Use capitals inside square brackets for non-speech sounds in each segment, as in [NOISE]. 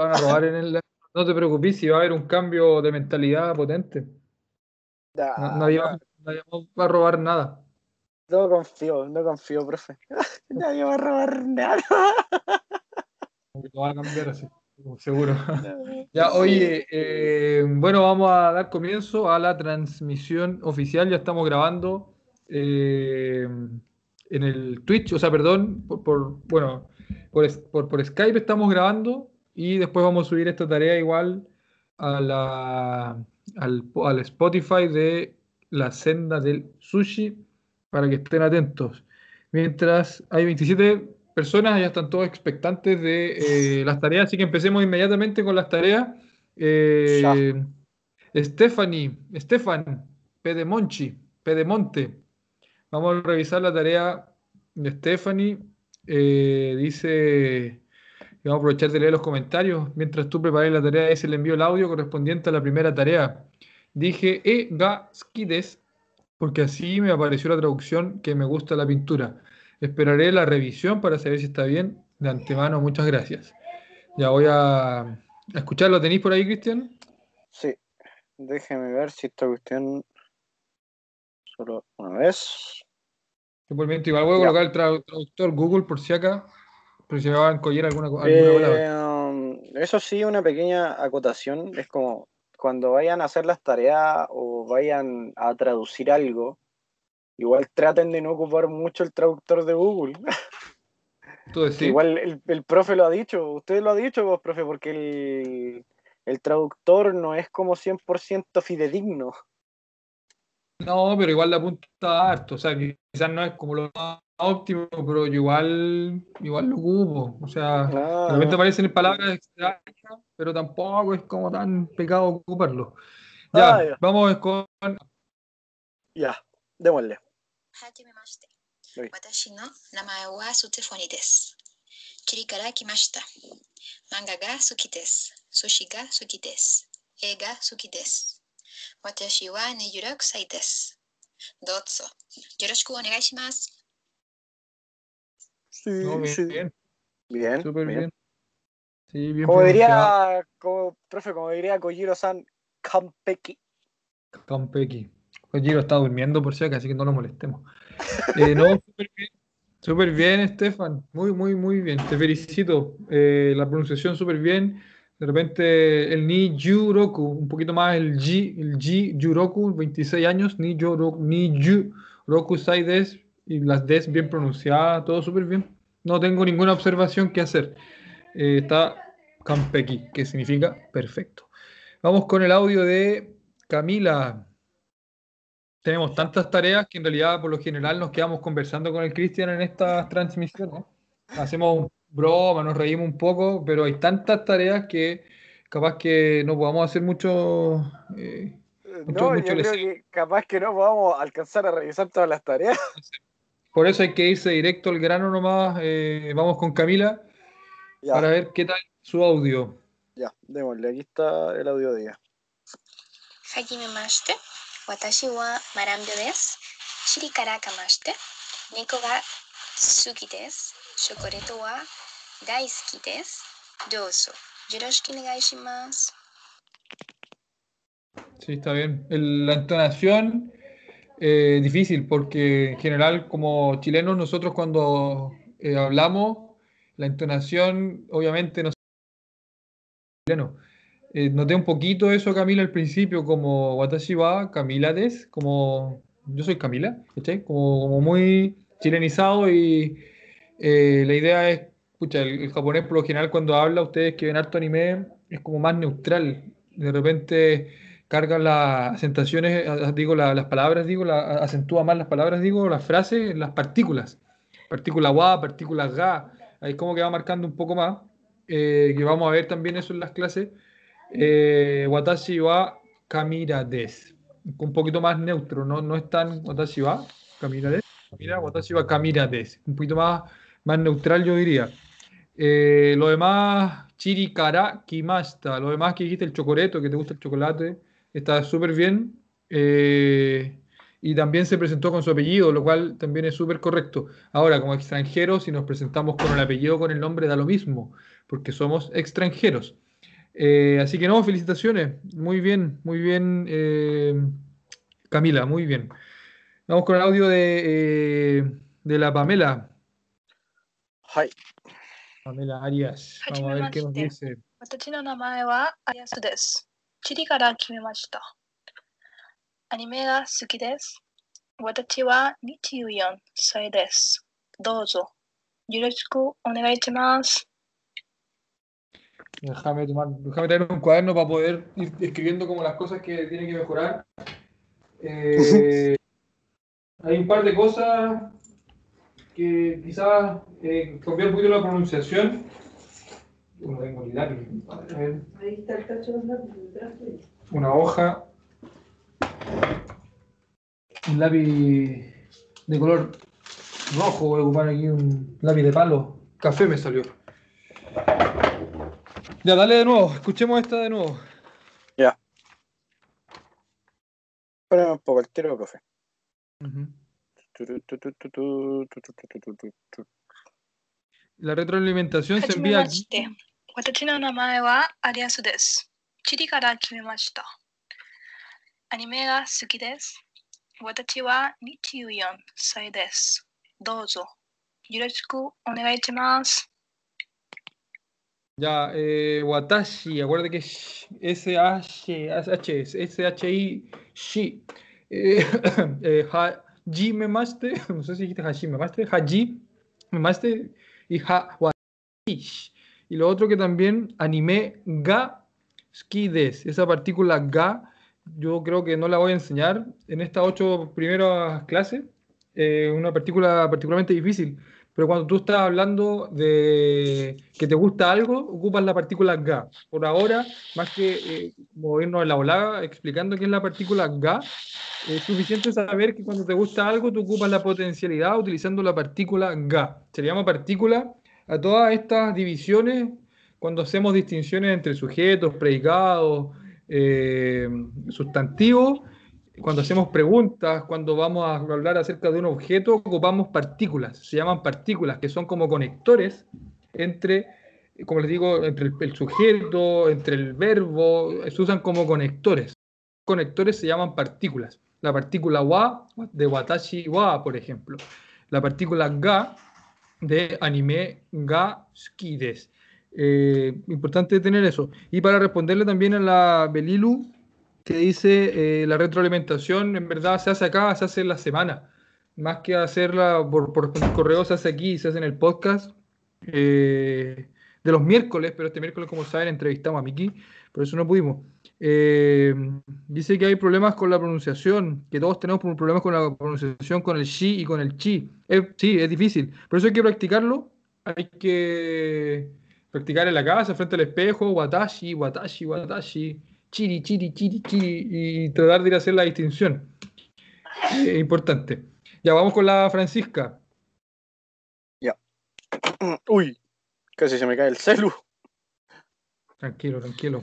van a robar en el... No te preocupes, si va a haber un cambio de mentalidad potente. nadie, va, a robar nada. No confío, no confío, profe. [LAUGHS] nadie va a robar nada. Lo va a cambiar así, seguro. [LAUGHS] ya, oye, eh, bueno, vamos a dar comienzo a la transmisión oficial. Ya estamos grabando eh, en el Twitch, o sea, perdón, por, bueno, por, por Skype estamos grabando y después vamos a subir esta tarea igual a la, al, Spotify de la senda del sushi para que estén atentos. Mientras hay 27 personas, ya están todos expectantes de eh, las tareas, así que empecemos inmediatamente con las tareas. Eh, Stephanie, Stefan, Pedemonchi, Pedemonte. Vamos a revisar la tarea de Stephanie. Eh, dice vamos a aprovechar de leer los comentarios. Mientras tú preparas la tarea, ese le envío el audio correspondiente a la primera tarea. Dije e gaskides porque así me apareció la traducción que me gusta la pintura. Esperaré la revisión para saber si está bien. De antemano, muchas gracias. Ya voy a, escucharlo. ¿Tenéis por ahí, Cristian? Sí. Déjeme ver si esta cuestión solo una vez. Igual voy a colocar el traductor Google por si acá pero se va a alguna, alguna eh, um, eso sí, una pequeña acotación. Es como cuando vayan a hacer las tareas o vayan a traducir algo, igual traten de no ocupar mucho el traductor de Google. [LAUGHS] Igual el, el, profe lo ha dicho, usted lo ha dicho, vos, profe, porque el, el traductor no es como 100% fidedigno. No, pero igual la apunta harto, o sea, quizás no es como lo más óptimo, pero igual, igual lo ocupo. O sea, de repente aparecen palabras extrañas, pero tampoco es como tan pecado ocuparlo. Ya, ah, vamos con. Ya, démosle. 私の名前はステフォニです。チリから来ました。漫画が好きです。寿司が好きです。映画好きです。私は26歳です。どうぞよろしくお願いします。 Sí, sí. Bien. Bien. Súper bien. Sí, bien como diría, como, profe, como diría Kojiro-san, Kampeki. Kampeki. Kojiro está durmiendo por si acaso, así que no lo molestemos. Eh, no, [LAUGHS] súper bien. Súper bien, Estefan. Muy, muy, muy bien. Te felicito. Eh, la pronunciación súper bien. De repente el Ni Juroku, un poquito más el G, el G Juroku, 26 años, Ni Juroku, Ni Juroku Saides, y las Ds bien pronunciadas, todo súper bien. No tengo ninguna observación que hacer. Eh, está Kampeki, que significa perfecto. Vamos con el audio de Camila. Tenemos tantas tareas que en realidad por lo general nos quedamos conversando con el Cristian en estas transmisiones. Hacemos broma, nos reímos un poco, pero hay tantas tareas que capaz que no podamos hacer mucho... Eh, no, yo creo que capaz que no podamos alcanzar a revisar todas las tareas. Por eso hay que irse directo al grano nomás. Eh, vamos con Camila ya. para ver qué tal su audio. Ya, démosle. Aquí está el audio de ella. Hajimemashite. Watashi wa Marambio desu. Shiri kara kamashite. Neko ga tsuki desu. Chocolate wa daisuki desu. Dozo. Yoroshiku negai shimasu. Sí, está bien. El, la entonación eh, difícil porque en general como chilenos nosotros cuando eh, hablamos la entonación obviamente no chileno. Eh, noté un poquito eso Camila al principio como Watashi wa Camila des, como yo soy Camila, Como, como muy chilenizado y eh, la idea es, escucha, el, japonés por lo general cuando habla, ustedes que ven harto anime, es como más neutral. De repente carga las asentaciones, digo, las palabras, digo, la, acentúa más las palabras, digo, las frases, las partículas. Partícula wa, partícula ga, ahí como que va marcando un poco más, eh, que vamos a ver también eso en las clases. Eh, watashi wa kamira un poquito más neutro, no, no es tan watashi wa kamira des, mira, watashi wa kamira des, un poquito más, más neutral yo diría. Eh, lo demás, chirikara kimasta, lo demás que dijiste, el chocoreto, que te gusta el chocolate, está súper bien. Eh, y también se presentó con su apellido, lo cual también es súper correcto. Ahora, como extranjeros, si nos presentamos con el apellido con el nombre, da lo mismo, porque somos extranjeros. Eh, así que no, felicitaciones. Muy bien, muy bien, eh, Camila, muy bien. Vamos con el audio de, eh, de la Pamela. Hi. Pamela Arias. Vamos a ver qué nos dice. 私の名前はアリアスです。 チリから決めました。アニメが好きです。私は24歳です。どうぞよろしくお願いします。Déjame, tomar, déjame traer un cuaderno para poder ir escribiendo como las cosas que tienen que mejorar. Eh, hay un par de cosas que quizás eh, cambiar un poquito la pronunciación. no tengo ni lápiz. Ahí está el cacho de lápiz, Una hoja, un lápiz de color rojo, voy a ocupar aquí un lápiz de palo. Café me salió. Ya, dale de nuevo, escuchemos esta de nuevo. Ya. Espérame un poco, el tiro, profe. Uh -huh. La retroalimentación se envía aquí. 私の名前はアリアスです。チリから決めました。アニメが好きです。私は24歳です。どうぞよろしくお願いします。Ya, eh, Watashi, acuérdate que es S-H, S-H-I, Shi. Eh, eh, Hajime Maste, no sé si dijiste Hajime Maste, Haji Maste y Ha Watashi. Y lo otro que también, anime ga skides, esa partícula ga, yo creo que no la voy a enseñar en estas ocho primeras clases, eh, una partícula particularmente difícil. Pero cuando tú estás hablando de que te gusta algo, ocupas la partícula ga. Por ahora, más que eh, movernos en la volada explicando qué es la partícula ga, es suficiente saber que cuando te gusta algo, tú ocupas la potencialidad utilizando la partícula ga. Se llama partícula a todas estas divisiones cuando hacemos distinciones entre sujetos, predicados, eh, sustantivos cuando hacemos preguntas, cuando vamos a hablar acerca de un objeto, ocupamos partículas. Se llaman partículas, que son como conectores entre, como les digo, entre el, sujeto, entre el verbo, se usan como conectores. Conectores se llaman partículas. La partícula wa de watashi wa, por ejemplo. La partícula ga de anime ga. Eh, importante tener eso. Y para responderle también a la Belilu, que dice eh, la retroalimentación en verdad se hace acá, se hace en la semana. Más que hacerla por, por correo, se hace aquí, se hace en el podcast eh, de los miércoles, pero este miércoles, como saben, entrevistamos a Miki, por eso no pudimos. Eh, dice que hay problemas con la pronunciación, que todos tenemos problemas con la pronunciación con el shi y con el chi. Es- sí, es difícil, por eso hay que practicarlo, hay que practicar en la casa, frente al espejo, watashi, watashi, watashi chiri, chiri, chiri, chiri, y tratar de ir a hacer la distinción. Eh, importante. Ya vamos con la Francisca. Uy, casi se me cae el celu. Tranquilo, tranquilo.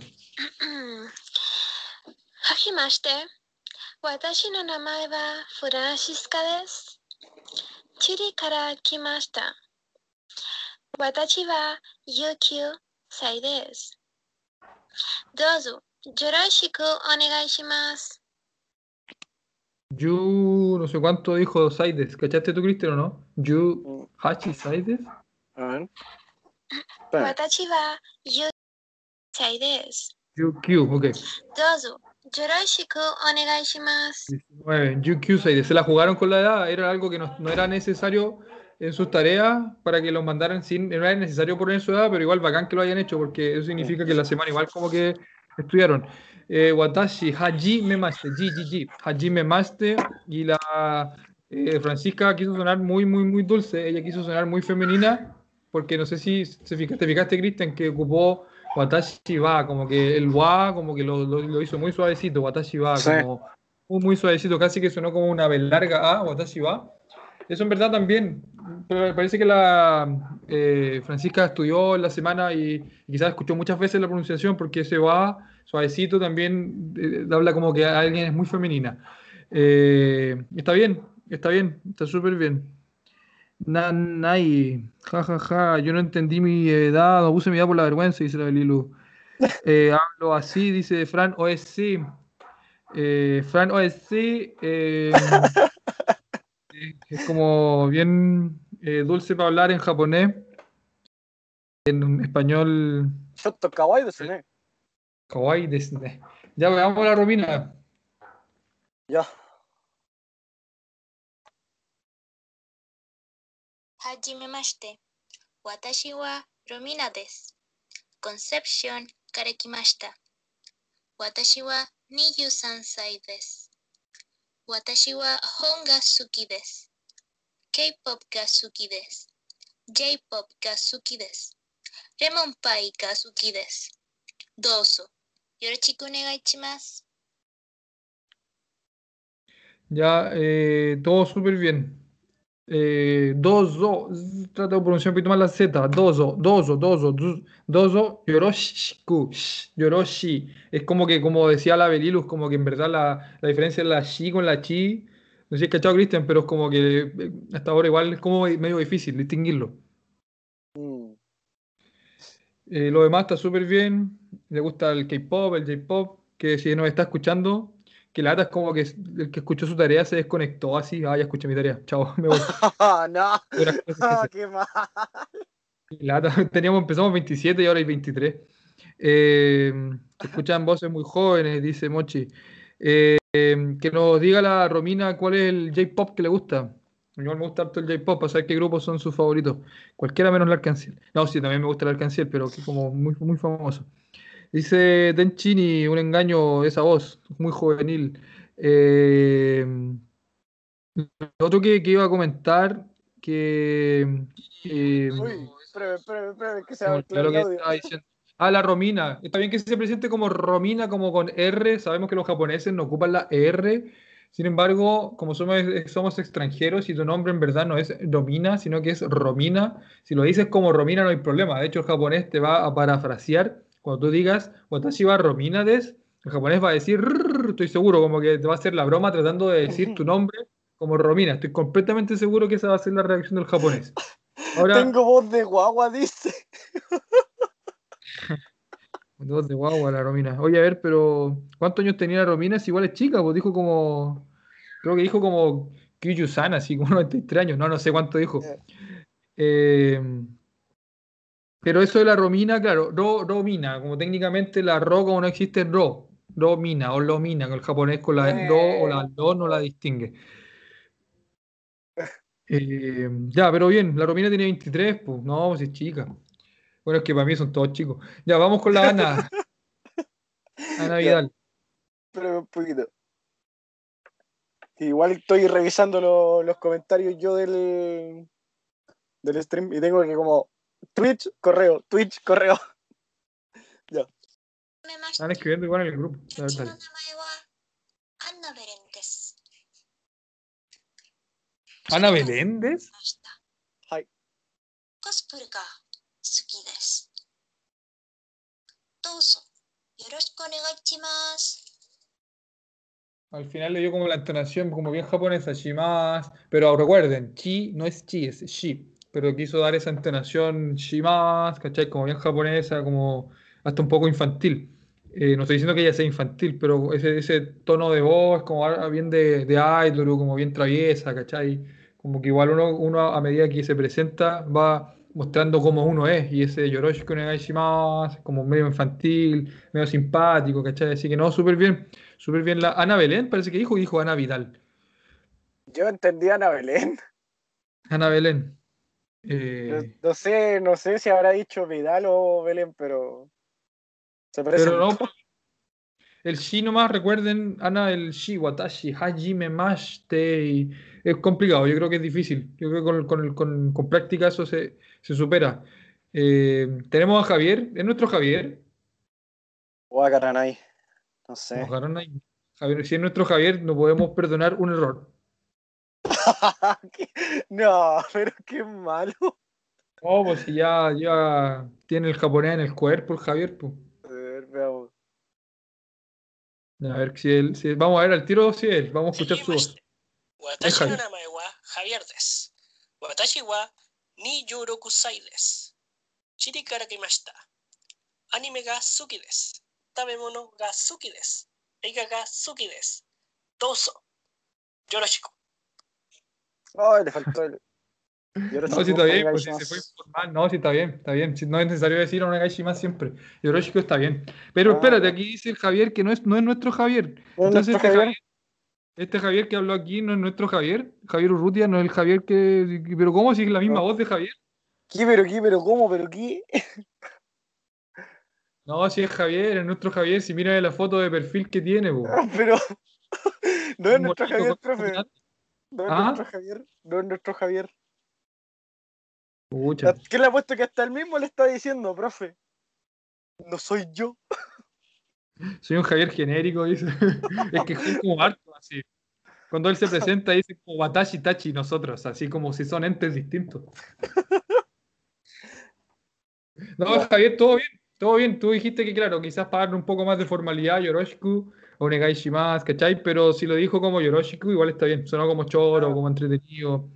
はじめまして。私の名前はフランシスカです。チリから来ました。私は19歳です。どうぞよろしくお願いします。Yu, no sé cuánto dijo Saides. ¿Cachaste tú, Cristian, o no? Yu Hachi Saides. A ver. Espérame. 私は19歳です。Yu Q, ok. ど Yoroshiku onegaishimasu. 19. Yukyusei, se la jugaron con la edad, era algo que no, no, era necesario en sus tareas para que los mandaran sin, no era necesario poner su edad, pero igual bacán que lo hayan hecho, porque eso significa que la semana igual como que estudiaron. Eh, watashi, haji memaste, ji, ji, ji, haji memaste, y la eh, Francisca quiso sonar muy, muy, muy dulce, ella quiso sonar muy femenina, porque no sé si se fijaste, te fijaste, Cristian, que ocupó Watashi wa, como que el wa, como que lo, lo- lo hizo muy suavecito, Watashi wa, Sí. como muy, muy suavecito, casi que sonó como una B larga A, Watashi wa. Eso en verdad también, pero parece que la eh, Francisca estudió en la semana y, y quizás escuchó muchas veces la pronunciación porque ese va suavecito también eh, habla como que alguien es muy femenina. Eh, está bien, está bien, está súper bien. Nanay, ja, ja, ja, yo no entendí mi edad, no puse mi edad por la vergüenza, dice la Belilu. [LAUGHS] Eh, hablo así, dice Fran OSC. Eh, Fran OSC eh, [LAUGHS] es como bien eh, dulce para hablar en japonés. En español. Shoto kawaii desne. Kawaii desne. Ya veamos la Romina. Ya. Hajimemashite. Watashi wa Romina des. Concepción karekimashita. Watashi wa Niyusan sai des. Watashi Honga des. K-pop ga suki des. J-pop ga suki. Remon pai ga. Doso. Yoroshiku onegai Ya, eh, todo súper bien. Eh, dozo, trata de pronunciar un poquito más la Z. Dozo, dozo, dozo, dozo, yoroshiku, sh, yoroshi. Es como que, como decía la Belilus, como que en verdad la, la diferencia es la shi con la chi. No sé si es cachado, Cristian, pero es como que eh, hasta ahora igual es como medio difícil distinguirlo. うん。Eh, lo demás está súper bien. Le gusta el K-pop, el J-pop. Que si nos está escuchando, que lata es como que el que escuchó su tarea se desconectó así. Ah, ya escuché mi tarea. Chao, [LAUGHS] me voy. な Puras cosas que あ、hacer. qué mal. Lata. [LAUGHS] Teníamos, empezamos 27 y ahora hay 23. Eh, se escuchan voces muy jóvenes, dice Mochi. Eh, eh, que nos diga la Romina cuál es el J-pop que le gusta. A mí me gusta harto el J-pop, para saber qué grupos son sus favoritos. Cualquiera menos el Arcanciel. No, sí, también me gusta el Arcanciel, pero que como muy, muy famoso. Dice Denchini, un engaño esa voz, muy juvenil. Eh, lo otro que, que iba a comentar, que... Uy, espérame, espérame, espérame, que se el que estaba diciendo. Ah, la Romina. Está bien que se presente como Romina, como con R. Sabemos que los japoneses no ocupan la R. Sin embargo, como somos, somos extranjeros y tu nombre en verdad no es Romina, sino que es Romina, si lo dices como Romina no hay problema. De hecho, el japonés te va a parafrasear cuando tú digas Watashi wa Romina des. El japonés va a decir, estoy seguro, como que te va a hacer la broma tratando de decir tu nombre como Romina. Estoy completamente seguro que esa va a ser la reacción del japonés. Ahora, Tengo voz de guagua, dice. [LAUGHS] Dos de guagua la Romina. Oye, a ver, pero ¿cuántos años tenía la Romina? Si igual es chica, pues dijo como. Creo que dijo como Kyuyu-san, así como [LAUGHS] 93 años. No, no sé cuánto dijo. Eh, pero eso de la Romina, claro, ro, Romina, como técnicamente la ro, como no existe ro, Romina o Lomina, que el japonés con la Eh. ro o la lo no la distingue. Eh, ya, pero bien, la Romina tiene 23, pues no, pues es chica. Bueno, es que para mí son todos chicos. Ya, vamos con la Ana. [LAUGHS] Ana Vidal. Espérame un poquito. Igual estoy revisando lo- los comentarios yo del, del stream y tengo que como Twitch, correo, Twitch, correo. [LAUGHS] ya. Están escribiendo igual en el grupo. Dale, dale. Ana Beléndez. Hi. Al final le dio como la entonación, como bien japonesa, shimas. Pero recuerden, chi no es chi, es shi. Pero quiso dar esa entonación shimas, ¿cachai? Como bien japonesa, como hasta un poco infantil. Eh, no estoy diciendo que ella sea infantil, pero ese, ese tono de voz, como bien de, de idol, como bien traviesa, ¿cachai? Como que igual uno, uno a medida que se presenta va mostrando cómo uno es. Y ese Yoroshiku Shimasu, como medio infantil, medio simpático, ¿cachai? Así que no, súper bien. Súper bien la Ana Belén, parece que dijo, dijo Ana Vidal. Yo entendí a Ana Belén. Ana Belén. No, Eh, no sé, no sé si habrá dicho Vidal o Belén, pero se parece. pero no. El shi nomás, recuerden, Ana, el shi, watashi, hajime mashite. y Es complicado, yo creo que es difícil. Yo creo que con, con, con- con práctica eso se, se supera. Eh, tenemos a Javier, ¿es nuestro Javier? Guacaranay. No sé. Y- Javier, si es nuestro Javier, no podemos perdonar un error. [LAUGHS] no, pero qué malo. No, pues ya, ya tiene el japonés en el cuerpo, Javier. Pues. A ver, veamos. A ver si él, si él, Vamos a ver al tiro si él. Vamos a escuchar su pues, voz. Watashi no namae wa Javier des. Watashi wa ni yuro kusai des. Chiri kara kimashita. Anime ga suki des. Tabemono ga suki des. Eiga ga suki des. Dozo. Yoroshiku. Ay, le faltó el. [LAUGHS] No, si está bien, pues si se fue informal, no, si está bien, está bien. No es necesario decir a Onegai más siempre. Yoroshiku está bien. Pero Ah. espérate, aquí dice el Javier que no es, no es nuestro Javier. ¿No es Entonces, nuestro este Javier? Javier, este Javier que habló aquí no es nuestro Javier. Javier Urrutia no es el Javier que. Pero ¿cómo si es la misma No. voz de Javier? ¿Qué, pero qué, pero cómo, pero qué? [LAUGHS] No, si es Javier, es nuestro Javier. Si mira la foto de perfil que tiene. [LAUGHS] Pero. No es nuestro Javier, profe. No es ¿Ah? nuestro Javier. No es nuestro Javier. Pucha. ¿Qué le ha puesto que hasta él mismo le está diciendo, profe? No soy yo. Soy un Javier genérico, dice. [LAUGHS] es que es como harto, así. Cuando él se presenta, dice como Watashi Tachi nosotros, así como si son entes distintos. No, Javier, todo bien, todo bien. Tú dijiste que, claro, quizás para darle un poco más de formalidad a Yoroshiku o Negai Shimasu, ¿cachai? Pero si lo dijo como Yoroshiku, igual está bien. Sonó como choro, como entretenido.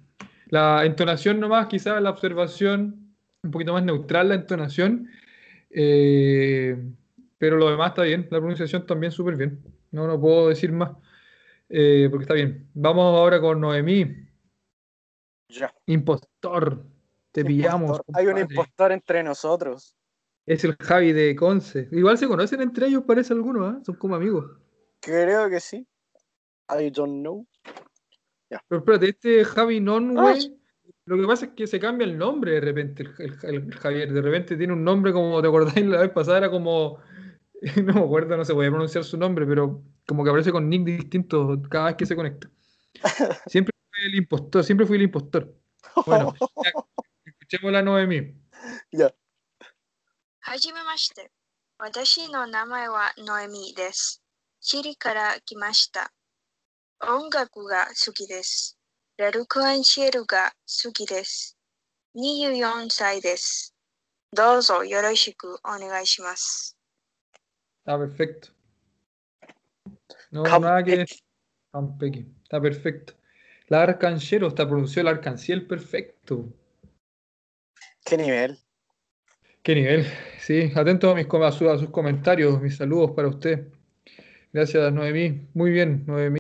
La entonación nomás, quizás la observación, un poquito más neutral la entonación. Eh, pero lo demás está bien, la pronunciación también súper bien. No, no puedo decir más, eh, porque está bien. Vamos ahora con Noemí, Ya. impostor. Te pillamos. Hay un impostor entre nosotros. Es el Javi de Conce. Igual se conocen entre ellos, parece algunos, ¿ah? Son como amigos. Creo que sí. I don't know. Yeah. Pero espérate, este Javi Nonway, ah, lo que pasa es que se cambia el nombre de repente, el, Javier. De repente tiene un nombre como, ¿te acordáis la vez pasada? Era como, [LAUGHS] no me acuerdo, no se podía pronunciar su nombre, pero como que aparece con nick distinto cada vez que se conecta. [LAUGHS] Siempre fui el impostor, siempre fui el impostor. Bueno, [LAUGHS] escuchemos la 9000. Ya. Hajime mashite. Watashi no Noemi desu. チリから来ました。音楽が好きです。ラルクアンシェルが好きです。24歳です。どうぞよろしくお願いします。 Está perfecto. No, Campech. nada que decir. Campech. Está perfecto. La arcanchero, está pronunció el arcanciel perfecto. ¿Qué nivel? Qué nivel. Sí, atento a, mis, com- a, su- a sus comentarios, mis saludos para usted. Gracias, Noemí. Muy bien, Noemí.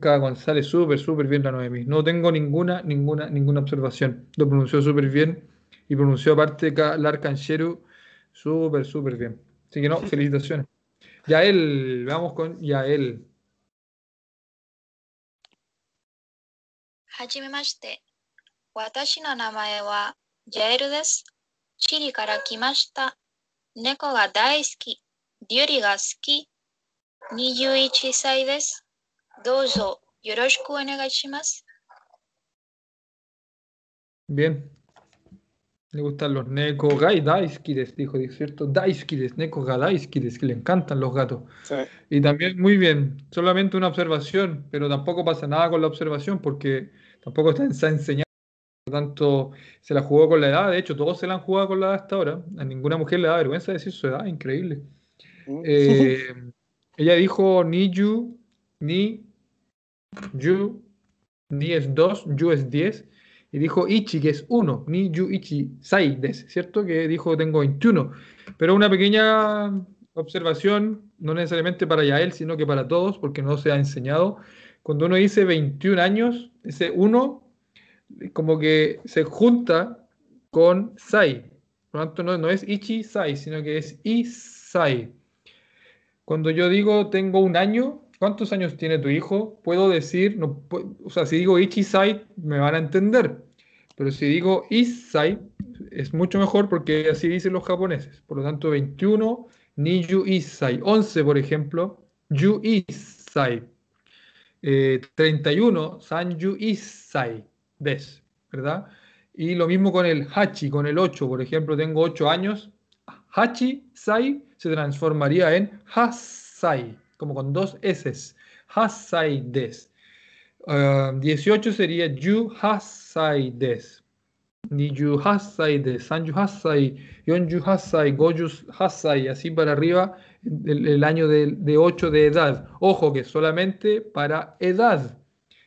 González, súper, súper bien la Noemí. No tengo ninguna, ninguna, ninguna observación. Lo pronunció súper bien y pronunció aparte Larcanchero súper, súper bien. Así que no, [LAUGHS] felicitaciones. Yael, vamos con Yael. Hajimemashite. Watashi no namae wa Yael desu. Chiri kara kimashita. Neko ga daisuki. Ryuri ga suki. Miyuichi Sai desu. Yoroshiku onegaishimasu. Bien. Le gustan los neko gai daiskides, dijo, ¿cierto? Daiskides, neko ga daiskides, que le encantan los gatos. Sí. Y también, muy bien, solamente una observación, pero tampoco pasa nada con la observación porque tampoco está enseñada. Por lo tanto, se la jugó con la edad. De hecho, todos se la han jugado con la edad hasta ahora. A ninguna mujer le da vergüenza decir su edad, increíble. Mm. Eh, [LAUGHS] ella dijo ni you, ni you, ni es 2, you es 10. Y dijo ichi, que es 1, ni you ichi sai des, ¿cierto? Que dijo tengo 21. Pero una pequeña observación, no necesariamente para Yael, sino que para todos, porque no se ha enseñado. Cuando uno dice 21 años, ese 1 como que se junta con sai. Por lo tanto, no, no es ichi sai, sino que es isai. Cuando yo digo tengo un año, ¿cuántos años tiene tu hijo? Puedo decir, no, o sea, si digo ichisai, me van a entender. Pero si digo isai, es mucho mejor porque así dicen los japoneses. Por lo tanto, 21, ni yu isai. 11, por ejemplo, yu isai. Eh, 31, san yu isai des, ¿verdad? Y lo mismo con el hachi, con el 8, por ejemplo, tengo 8 años. Hachi sai se transformaría en hasai, como con dos S. Hasai des. Ah, 18 sería yu hasai des. Ni yu hasai des, san yu hasai, yon yu hasai, go yu hasai, así para arriba, el, el año de, de 8 de edad. Ojo que solamente para edad.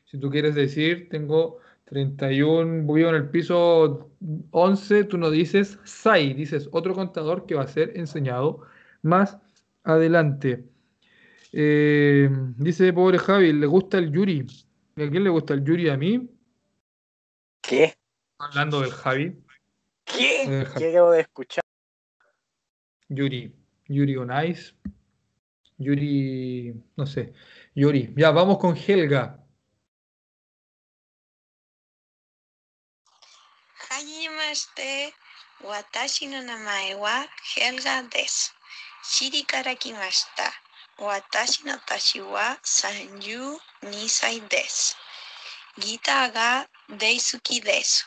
Si tú quieres decir, tengo 31, vivo en el piso 11, tú no dices Sai, dices otro contador que va a ser enseñado más adelante. Eh, dice pobre Javi, ¿le gusta el Yuri? ¿A quién le gusta el Yuri? ¿A mí? ¿Qué? Hablando del Javi. ¿Qué? Eh, ¿Qué acabo de escuchar? Yuri. Yuri on Ice. Yuri. No sé. Yuri. Ya, vamos con Helga. kimashite, watashi no namae wa Helga desu. Shiri karakimashita. watashi no tashi wa sanju nisai desu. Gita ga deisuki desu.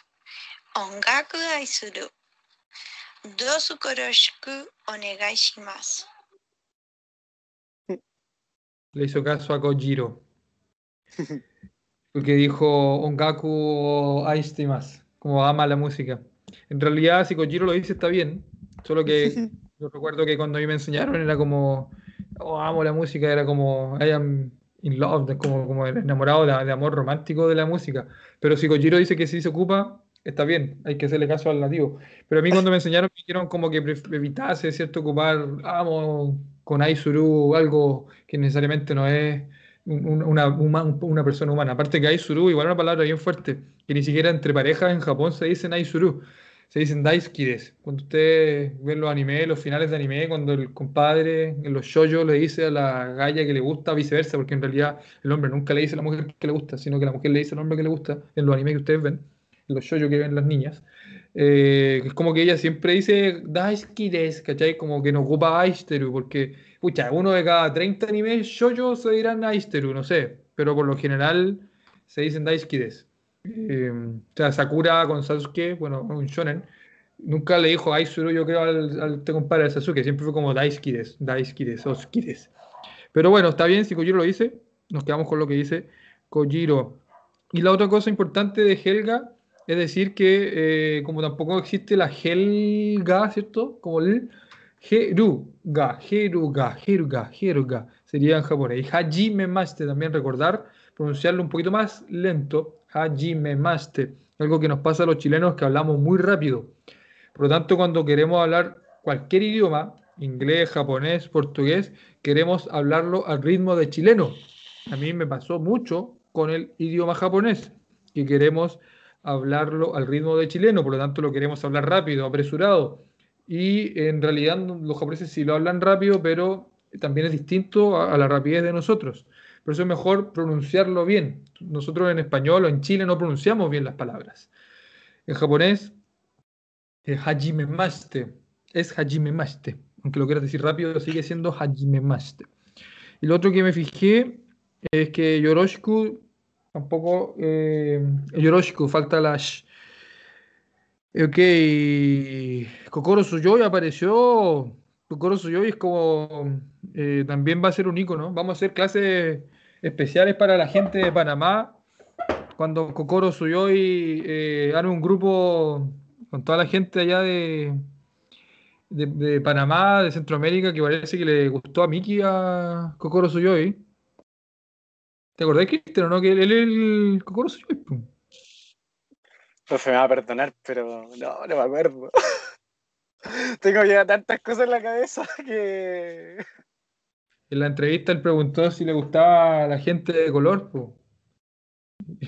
Ongaku ai suru. Dosu koroshiku onegai shimasu. Le hizo caso a Kojiro. Porque dijo Ongaku Aishtimas, como ama la música. En realidad, si Kojiro lo dice, está bien. Solo que [LAUGHS] yo recuerdo que cuando a mí me enseñaron era como. Oh, amo la música, era como. I am in love, como, como enamorado de, de amor romántico de la música. Pero si Kojiro dice que sí se ocupa, está bien, hay que hacerle caso al nativo. Pero a mí cuando me enseñaron me dijeron como que evitase, ¿cierto? Ocupar, amo con Aizuru algo que necesariamente no es un- un- una, huma- una persona humana. Aparte que Aizuru igual una palabra bien fuerte, que ni siquiera entre parejas en Japón se dicen Aizuru, se dicen Daisukides. Cuando ustedes ven los animes, los finales de anime, cuando el compadre en los shoujo le dice a la galla que le gusta, viceversa, porque en realidad el hombre nunca le dice a la mujer que le gusta, sino que la mujer le dice al hombre que le gusta, en los animes que ustedes ven, en los shoujo que ven las niñas. Eh, es como que ella siempre dice Daisukides, ¿cachai? Como que no ocupa Aisteru, porque, pucha, uno de cada 30 animes shoujo se dirán Aisteru, no sé, pero por lo general se dicen Daisukides. Eh, o sea, Sakura con Sasuke, bueno, un shonen, nunca le dijo Aizuru, yo creo, al, al te compadre de Sasuke, siempre fue como Daisukides, Daisukides, Osukides. Pero bueno, está bien, si Kojiro lo dice, nos quedamos con lo que dice Kojiro. Y la otra cosa importante de Helga es decir que, eh, como tampoco existe la Helga, ¿cierto? Como el Heruga, Heruga, Heruga, Heruga, sería en japonés. Y Hajime Maste, también recordar, pronunciarlo un poquito más lento. Hajime Maste, algo que nos pasa a los chilenos que hablamos muy rápido. Por lo tanto, cuando queremos hablar cualquier idioma, inglés, japonés, portugués, queremos hablarlo al ritmo de chileno. A mí me pasó mucho con el idioma japonés, que queremos hablarlo al ritmo de chileno, por lo tanto lo queremos hablar rápido, apresurado. Y en realidad los japoneses sí lo hablan rápido, pero también es distinto a, la rapidez de nosotros. Por eso es mejor pronunciarlo bien. Nosotros en español o en Chile no pronunciamos bien las palabras. En japonés, eh, hajime maste es hajime maste. Aunque lo quieras decir rápido, sigue siendo hajime maste. Y lo otro que me fijé es que yoroshiku tampoco. Eh, yoroshiku, falta la sh. Ok, Kokoro Suyoi apareció. Kokoro Suyoi es como. eh, también va a ser un icono. Vamos a hacer clases especiales para la gente de Panamá. Cuando Kokoro Suyoi eh, un grupo con toda la gente allá de, de, Panamá, de Centroamérica, que parece que le gustó a Miki a Kokoro Suyoi. ¿Te acordás, Cristian, no? Que él es el Kokoro Suyoi. Profe, me va a perdonar, pero no, no me acuerdo. [LAUGHS] Tengo ya tantas cosas en la cabeza [LAUGHS] que. En la entrevista él preguntó si le gustaba a la gente de color, po.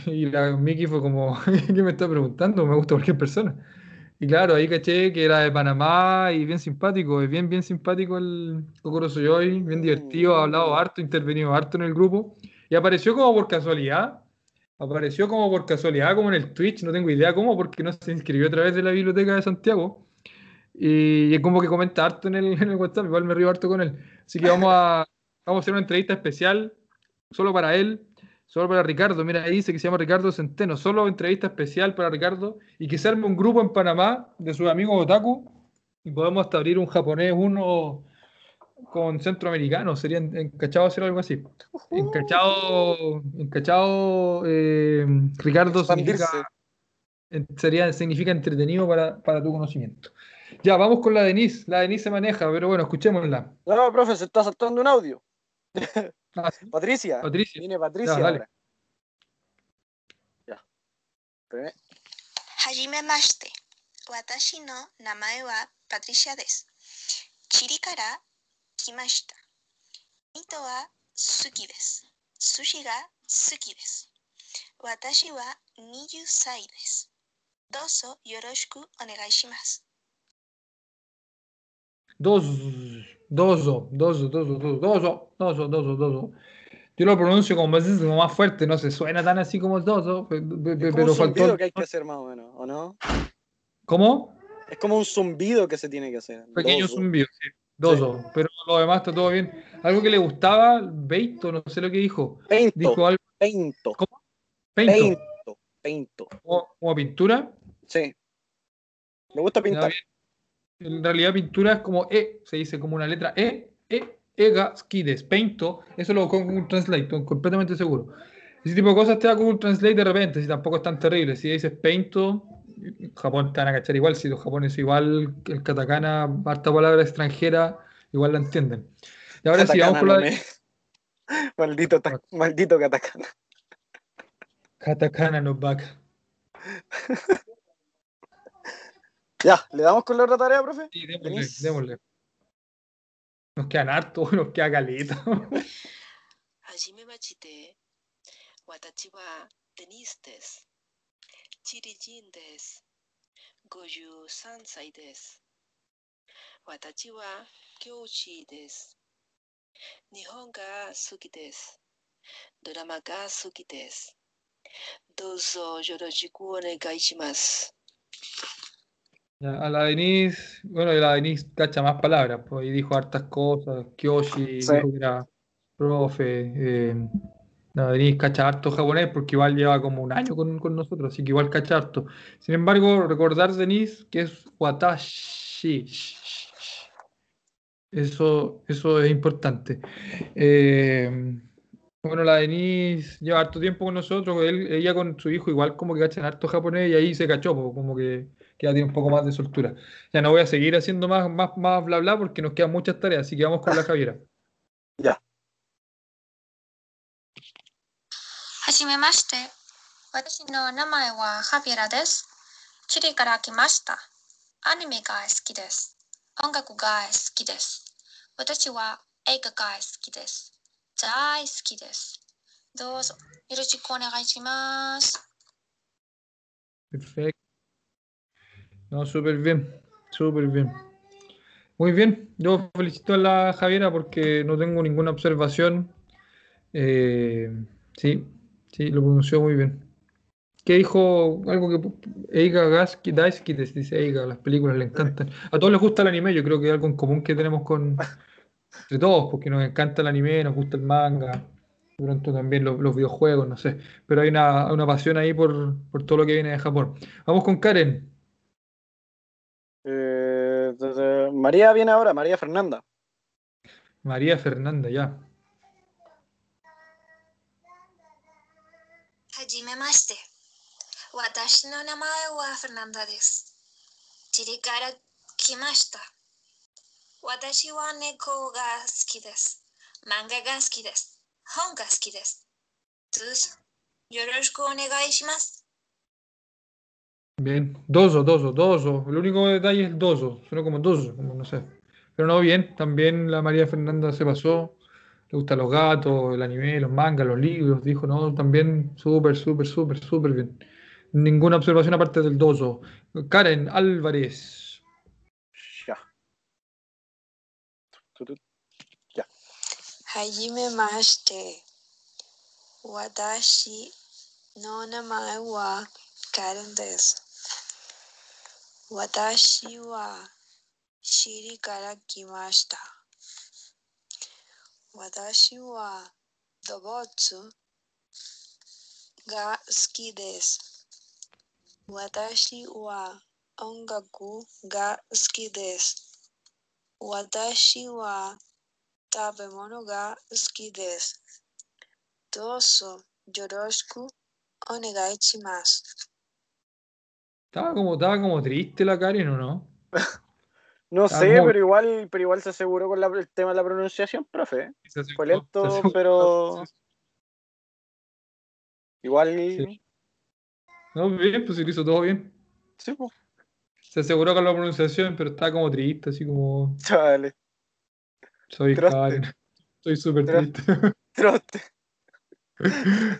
Y la Miki fue como, [LAUGHS] ¿qué me está preguntando? Me gusta cualquier persona. Y claro, ahí caché que era de Panamá y bien simpático, es bien, bien simpático el Kokoro Suyoi, bien divertido, ha hablado harto, intervenido harto en el grupo. Y apareció como por casualidad, apareció como por casualidad, como en el Twitch, no tengo idea cómo, porque no se inscribió a través de la biblioteca de Santiago. Y es como que comenta harto en el, [LAUGHS] en el WhatsApp, igual me río harto con él. Así que vamos a, [LAUGHS] vamos a hacer una entrevista especial solo para él, solo para Ricardo. Mira, ahí dice que se llama Ricardo Centeno, solo entrevista especial para Ricardo y que se arme un grupo en Panamá de sus amigos otaku y podemos hasta abrir un japonés, uno con centroamericano, sería en- encachado hacer algo así. Encachado, encachado eh, Ricardo Expandirse. significa, en- sería, significa entretenido para, para tu conocimiento. Ya, vamos con la Denise. La Denise se maneja, pero bueno, escuchémosla. No, profe, se está saltando un audio. Ah, sí, Patricia. Patricia. Viene Patricia. Ya, dale. ahora. Ya. Primero, はじめまして。私の名前はパトリシアです。チリから kimashita. Mito wa suki desu. Sushi ga suki desu. Watashi wa niyu sai desu. Dozo yoroshiku onegai shimasu. Dozo, dozo, dozo, dozo, dozo, dozo. Yo lo pronuncio como más fuerte, no se suena tan así como dozo, pero, pero faltó. que hay que hacer más o menos, ¿o no? ¿Cómo? Es como un zumbido que se tiene que hacer. Pequeño zumbido, sí. Doso, pero lo demás está todo bien. Algo que le gustaba, Beito, no sé lo que dijo. Peinto, Dijo algo, peinto, ¿cómo? Peinto, peinto, peinto. como, como pintura. Sí. Me gusta pintar. En realidad pintura es como E, se dice como una letra E, E, Ega, Skides, Peinto, eso lo con Google Translate, estoy completamente seguro. Ese tipo de cosas te da Google Translate de repente, si tampoco es tan terrible. Si dices Peinto, Japón te van a cachar igual, si los japoneses igual, el katakana, harta palabra extranjera, igual la entienden. Y ahora sí, vamos por la... [LAUGHS] Maldito, ta... Maldito katakana. Katakana no back. [LAUGHS] ya, ¿le damos con la otra tarea, profe? Sí, démosle, démosle. Nos quedan hartos, [LAUGHS] nos queda caleta. Hajime machite, watachi wa tenistes. て。私はデニスです。チリ人です。53歳です。私は教師です。日本が好きです。ドラマが好きです。どうぞよろしくお願いします。Ya, a la Denise, bueno, la Denise cacha más palabras, pues y dijo hartas cosas, Kyoshi, Sí. dijo que era profe, eh, la Denise cacha harto japonés porque igual lleva como un año con, con nosotros, así que igual cacha harto. Sin embargo, recordar, Denise, que es watashi. Eso, eso es importante. Eh, bueno, la Denise lleva harto tiempo con nosotros, él- ella con su hijo igual como que cachan harto japonés y ahí se cachó, como que, ya tiene un poco más de soltura. Ya no voy a seguir haciendo más, más, más bla bla porque nos quedan muchas tareas, así que vamos con la Javiera. はじめまして。私の名前はハビエラです。チリから来ました。アニメが好きです。音楽が好きです。私は映画が好きです。大好きです。どうぞよろしくお願いします。 Perfecto. No, súper bien, súper bien. Muy bien, yo felicito a la Javiera porque no tengo ninguna observación. Eh, sí, sí, lo pronunció muy bien. ¿Qué dijo? Algo que Eiga Gaski, Daisuke, des- dice Eiga, las películas le encantan. A todos les gusta el anime, yo creo que es algo en común que tenemos con entre todos, porque nos encanta el anime, nos gusta el manga, de pronto también los, los videojuegos, no sé. Pero hay una, una pasión ahí por, por todo lo que viene de Japón. Vamos con Karen. Eh, María viene ahora, María Fernanda. María Fernanda, ya. はじめまして。私の名前はフェナンダです。チリから来ました。私は猫が好きです。漫画が好きです。本が好きです。通信よろしくお願いします。Bien. Dozo, dozo, dozo. El único detalle es dozo. Suena como dozo, como no sé. Pero no, bien. También la María Fernanda se pasó. le gustan los gatos, el anime, los mangas, los libros. Dijo, no, también súper, súper, súper, súper bien. Ninguna observación aparte del doso. Karen Álvarez. Ya. Ya. Hajime mashite. Watashi no namae wa Karen desu. Watashi wa shiri kara kimashita. Watashi wa Dobotsu ga suki desu. Watashi wa ongaku ga suki desu. Watashi wa tabemono ga suki desu. Doso yoroshiku onegai shimasu. Estaba como, estaba como triste la Karen, ¿o no? [LAUGHS] No Ah, sé, pero igual, pero igual se aseguró con la- el tema de la pronunciación, profe. Se aseguró- Fue se lento, aseguró- pero igual Sí. No, bien, pues lo hizo todo bien. Sí, pues. Se aseguró con la pronunciación, pero estaba como triste, así como. Chale. Soy Troste. Karen. Estoy súper [LAUGHS] Troste. triste. Trote.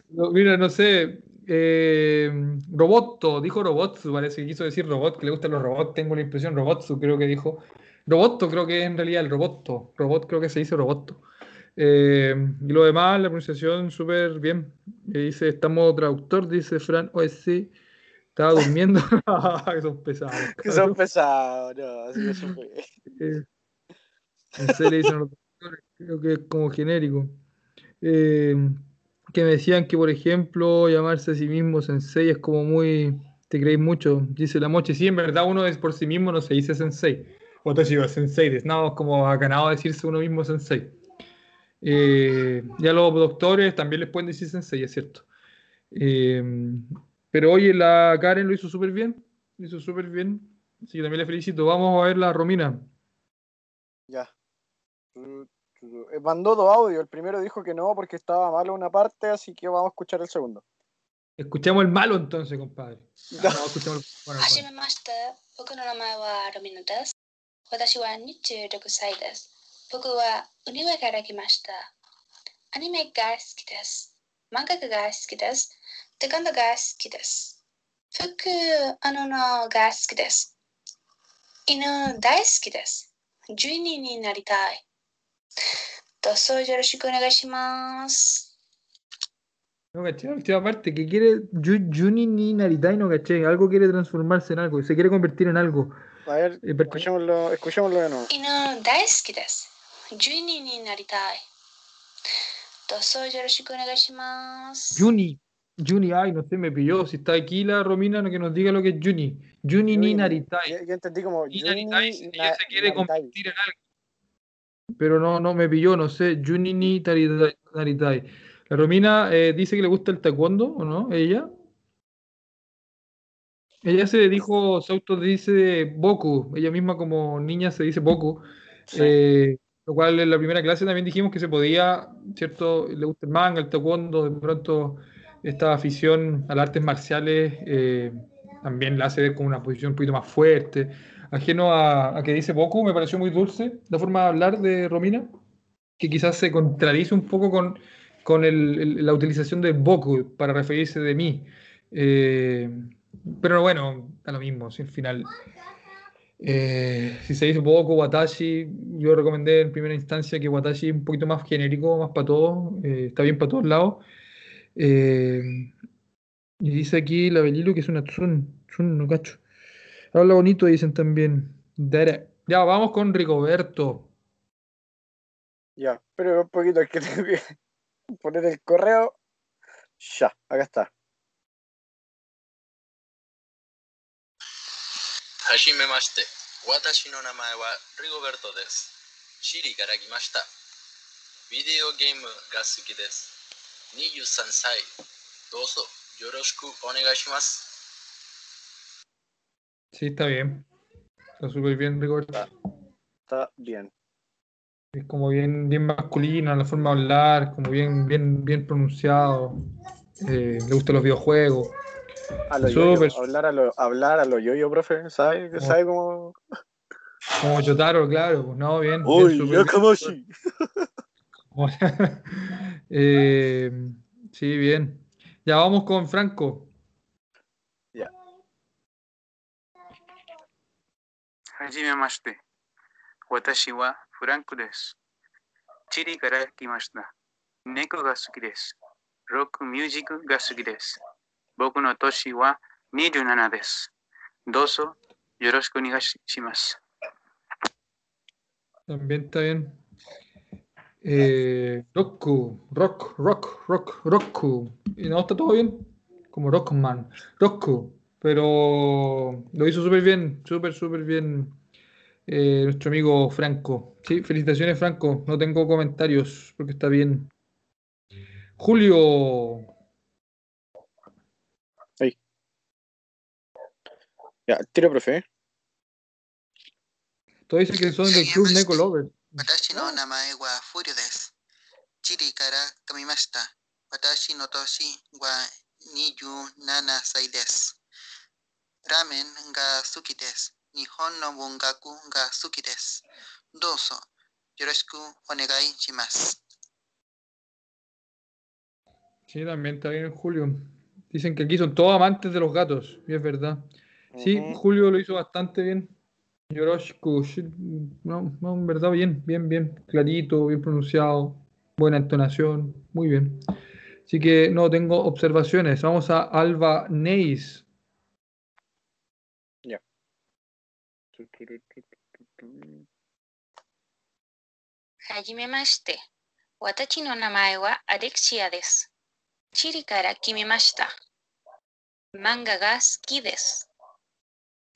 No, mira, no sé. Eh, Roboto, dijo Robotsu, parece que quiso decir robot, que le gustan los robots. Tengo la impresión, Robotsu creo que dijo. Roboto creo que es en realidad el roboto. Robot creo que se dice roboto. Eh, y lo demás, la pronunciación súper bien. Eh, dice, estamos traductor, dice Fran OSC. Estaba durmiendo. [LAUGHS] que son pesados. Que son pesados, no, así que fue. [LAUGHS] Eh, en serio dicen los doctores, creo que es como genérico. Que me decían que, por ejemplo, llamarse a sí mismo sensei es como muy. Te creéis mucho, dice la moche. Sí, en verdad uno es por sí mismo no se dice sensei. Watashi wa sensei des. No, es como ganado decirse uno mismo sensei. Eh, ya los doctores también les pueden decir sensei, es cierto. Eh, pero oye, la Karen lo hizo súper bien. Lo hizo súper bien. Así que también le felicito. Vamos a ver la Romina. Ya. Eh, Mandó dos audios. El primero dijo que no porque estaba malo una parte, así que vamos a escuchar el segundo. Escuchemos el malo entonces, compadre. どうぞよろしくお願いします。 No caché la última parte, que quiere Yu- Juni ni Naritai, no caché, algo quiere transformarse en algo, se quiere convertir en algo. A ver, Eh, pero- escuchémoslo, escuchémoslo de nuevo. 犬大好きです。12になりたい。どうぞよろしくお願いします。 Juni, Juni, ay, no sé, me pilló. Si está aquí la Romina, no, que nos diga lo que es Juni. Juni ni Yuni. Naritai. Yo, yo entendí como Ni Yuni Naritai, ella Na- se quiere Naritai. convertir en algo. Pero no, no me pilló, no sé. Juni ni Naritai. Naritai. La Romina eh, dice que le gusta el taekwondo, ¿o no? Ella. Ella se dijo, se autodice Boku. Ella misma como niña se dice Boku. Sí. Eh, lo cual en la primera clase también dijimos que se podía, ¿cierto? Le gusta el manga, el taekwondo, de pronto esta afición a las artes marciales eh, también la hace ver como una posición un poquito más fuerte. Ajeno a, a que dice Boku, me pareció muy dulce la forma de hablar de Romina, que quizás se contradice un poco con, con el- la utilización de Boku para referirse de mí. Eh, pero bueno, da lo mismo, si al final. Eh, si se dice Boku, Watashi, yo recomendé en primera instancia que Watashi es un poquito más genérico, más para todos, eh, está bien para todos lados. Y dice aquí la Belilu que es una Tsun, Tsun, no cacho. Habla bonito, dicen también. Dere. Ya, vamos con Rigoberto. Ya, pero un poquito, es que tengo [LAUGHS] que poner el correo. Ya, acá está. はじめまして。私の名前はリゴベルトです。チリから来ました。ビデオゲームが好きです。23歳。どうぞよろしくお願いします。 Sí, está bien. Está súper bien, Rigoberto. Está bien. Es como bien, bien masculino, la forma de hablar, como bien, bien, bien pronunciado. Eh, le gustan los videojuegos. A lo Súper. yoyo, hablar a lo, hablar a lo yoyo, profe, ¿sabe? Oh. ¿Sabe cómo? Como Yotaro, claro, pues no, bien. bien, Uy, bien. Yakamashi. [LAUGHS] Eh, sí, bien. Ya vamos con Franco. はじめまして。私はフランクです。チリから来ました。猫が好きです。ロックミュージックが好きです。僕の年は27です。どうぞよろしくお願いします。También está bien. Eh, Roku, Rock, Rock, Rock, Roku. Y no, está todo bien. Como Rockman. Roku. Pero lo hizo súper bien, súper, súper bien eh, nuestro amigo Franco. Sí, felicitaciones Franco, no tengo comentarios porque está bien. Julio. Ahí. Ya, tira, profe. Todo dice que son del club pues, Neko Lover. Watashi no namae wa furyu desu. Chiri kara kamimashita. Watashi no toshi wa niyu nana sai. Ramen ga suki desu. Nihon no bungaku ga suki yoroshiku onegai shimasu. Sí, también está bien Julio. Dicen que aquí son todos amantes de los gatos, y es verdad. Sí. Julio lo hizo bastante bien. Yoroshiku, no, no, en verdad, bien, bien, bien. Clarito, bien pronunciado, buena entonación, muy bien. Así que no tengo observaciones. Vamos a Alba Neis. はじめまして。私の名前はアレクシアです。チリから来ました。漫画が好きです。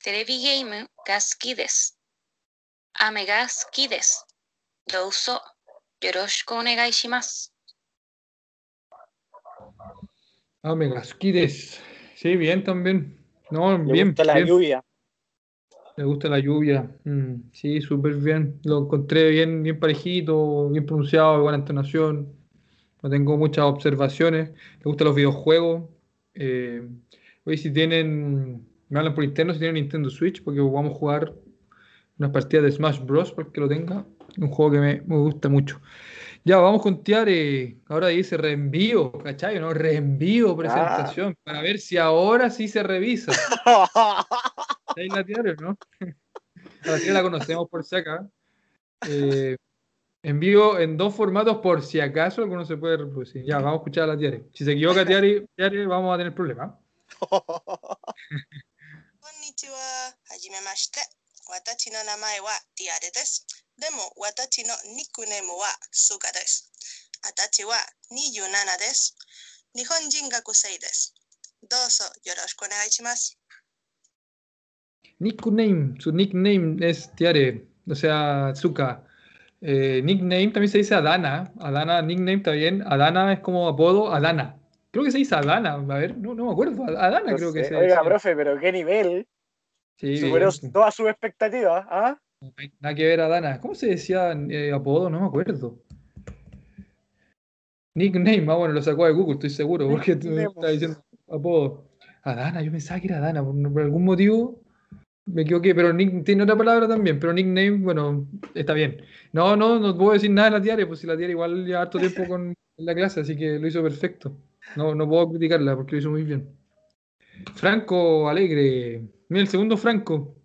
テレビゲームが好きです。雨が好きです。どうぞよろしくお願いします。 Ah, Megasquides. Sí, bien también. No, Le bien. gusta la bien. lluvia. Me gusta la lluvia. Mm, sí, súper bien. Lo encontré bien, bien parejito, bien pronunciado, buena entonación. No tengo muchas observaciones. Me gustan los videojuegos. Eh, hoy si tienen, me hablan por interno si tienen Nintendo Switch, porque vamos a jugar unas partidas de Smash Bros. para el que lo tenga. Un juego que me, me gusta mucho. Ya, vamos con Tiare. Ahora dice reenvío, ¿cachai? ¿No? Reenvío presentación para ver si ahora sí se revisa. [LAUGHS] Sheila Diario, ¿no? [LAUGHS] A la Sheila la conocemos por si acá. Eh, en vivo en dos formatos por si acaso alguno se puede reproducir. Ya, vamos a escuchar a la Tiare. Si se equivoca [LAUGHS] Tiare, tiare vamos a tener problemas. [LAUGHS] Konnichiwa, hajimemashite. Watachi no namae wa Tiare desu. Demo, watachi no nickname wa Suga desu. Atachi wa 27 desu. Nickname, su nickname es Tiare, o sea, Zuka. Eh, nickname también se dice Adana. Adana, nickname también. Adana es como apodo, Adana. Creo que se dice Adana, a ver, no, no me acuerdo. Adana No creo que se Oiga, decía. profe, pero qué nivel. Sí, Superó bien. todas sus expectativas. ¿ah? Nada que ver Adana. ¿Cómo se decía eh, apodo? No me acuerdo. Nickname, ah, bueno, lo sacó de Google, estoy seguro, porque tú estás diciendo apodo. Adana, yo pensaba que era Adana, por, por algún motivo me equivoqué, pero nick- tiene otra palabra también, pero nickname, bueno, está bien. No, no, no puedo decir nada de la diaria, pues si la diaria igual lleva harto tiempo con la clase, así que lo hizo perfecto. No, no puedo criticarla porque lo hizo muy bien. Franco Alegre, mira, el segundo Franco,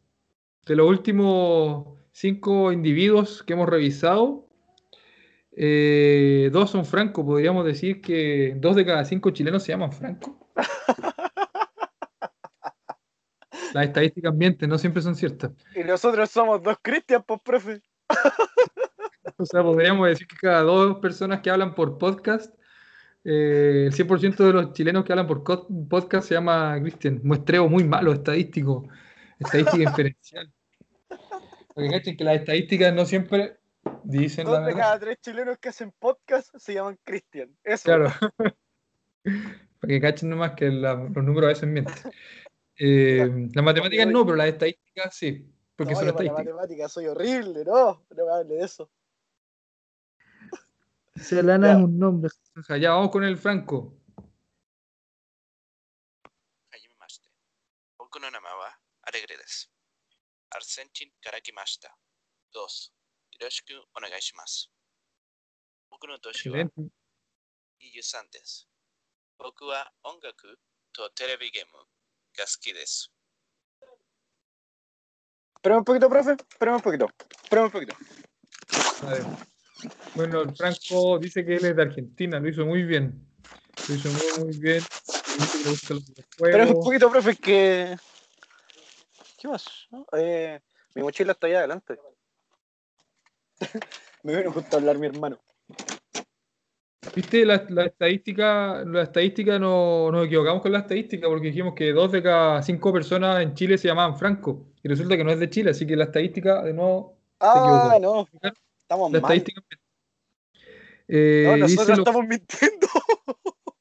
de los últimos cinco individuos que hemos revisado, eh, dos son Franco, podríamos decir que dos de cada cinco chilenos se llaman Franco. [LAUGHS] Las estadísticas mienten, no siempre son ciertas. Y nosotros somos dos Cristian, pues, profe. O sea, podríamos decir que cada dos personas que hablan por podcast, eh, el 100% de los chilenos que hablan por podcast se llama Cristian. Muestreo muy malo, estadístico. Estadística inferencial. Porque cachen que las estadísticas no siempre dicen la Dos de verdad. cada tres chilenos que hacen podcast se llaman Cristian. Eso. Claro. [LAUGHS] Para que cachen nomás que la- los números a veces mienten. Eh, las matemáticas no, pero las estadísticas sí. Porque no, son estadísticas. Las matemáticas soy horrible, no, no me hable de eso. Celana es un nombre. Ya vamos con el Franco. Hajimimashite. Boku no nama wa alegre desu. Arsentin kara kimashita. 2. Yoroshiku onegai no toshi wa 23 desu. Boku wa ongaku to terebi de. Espérame un poquito, profe. Espérame un poquito. Espérame un poquito. A ver. Bueno, el Franco dice que él es de Argentina. Lo hizo muy bien. Lo hizo muy, muy bien. Pero es un poquito, profe, que. ¿Qué más? Eh, mi mochila está allá adelante. [LAUGHS] Me vino justo hablar mi hermano. ¿Viste la, la estadística? La estadística no, nos equivocamos con la estadística porque dijimos que dos de cada cinco personas en Chile se llamaban Franco. Y resulta que no es de Chile, así que la estadística de nuevo se Ah, equivocó. no. Estamos La mal. estadística. Eh, No, nosotros lo- estamos mintiendo.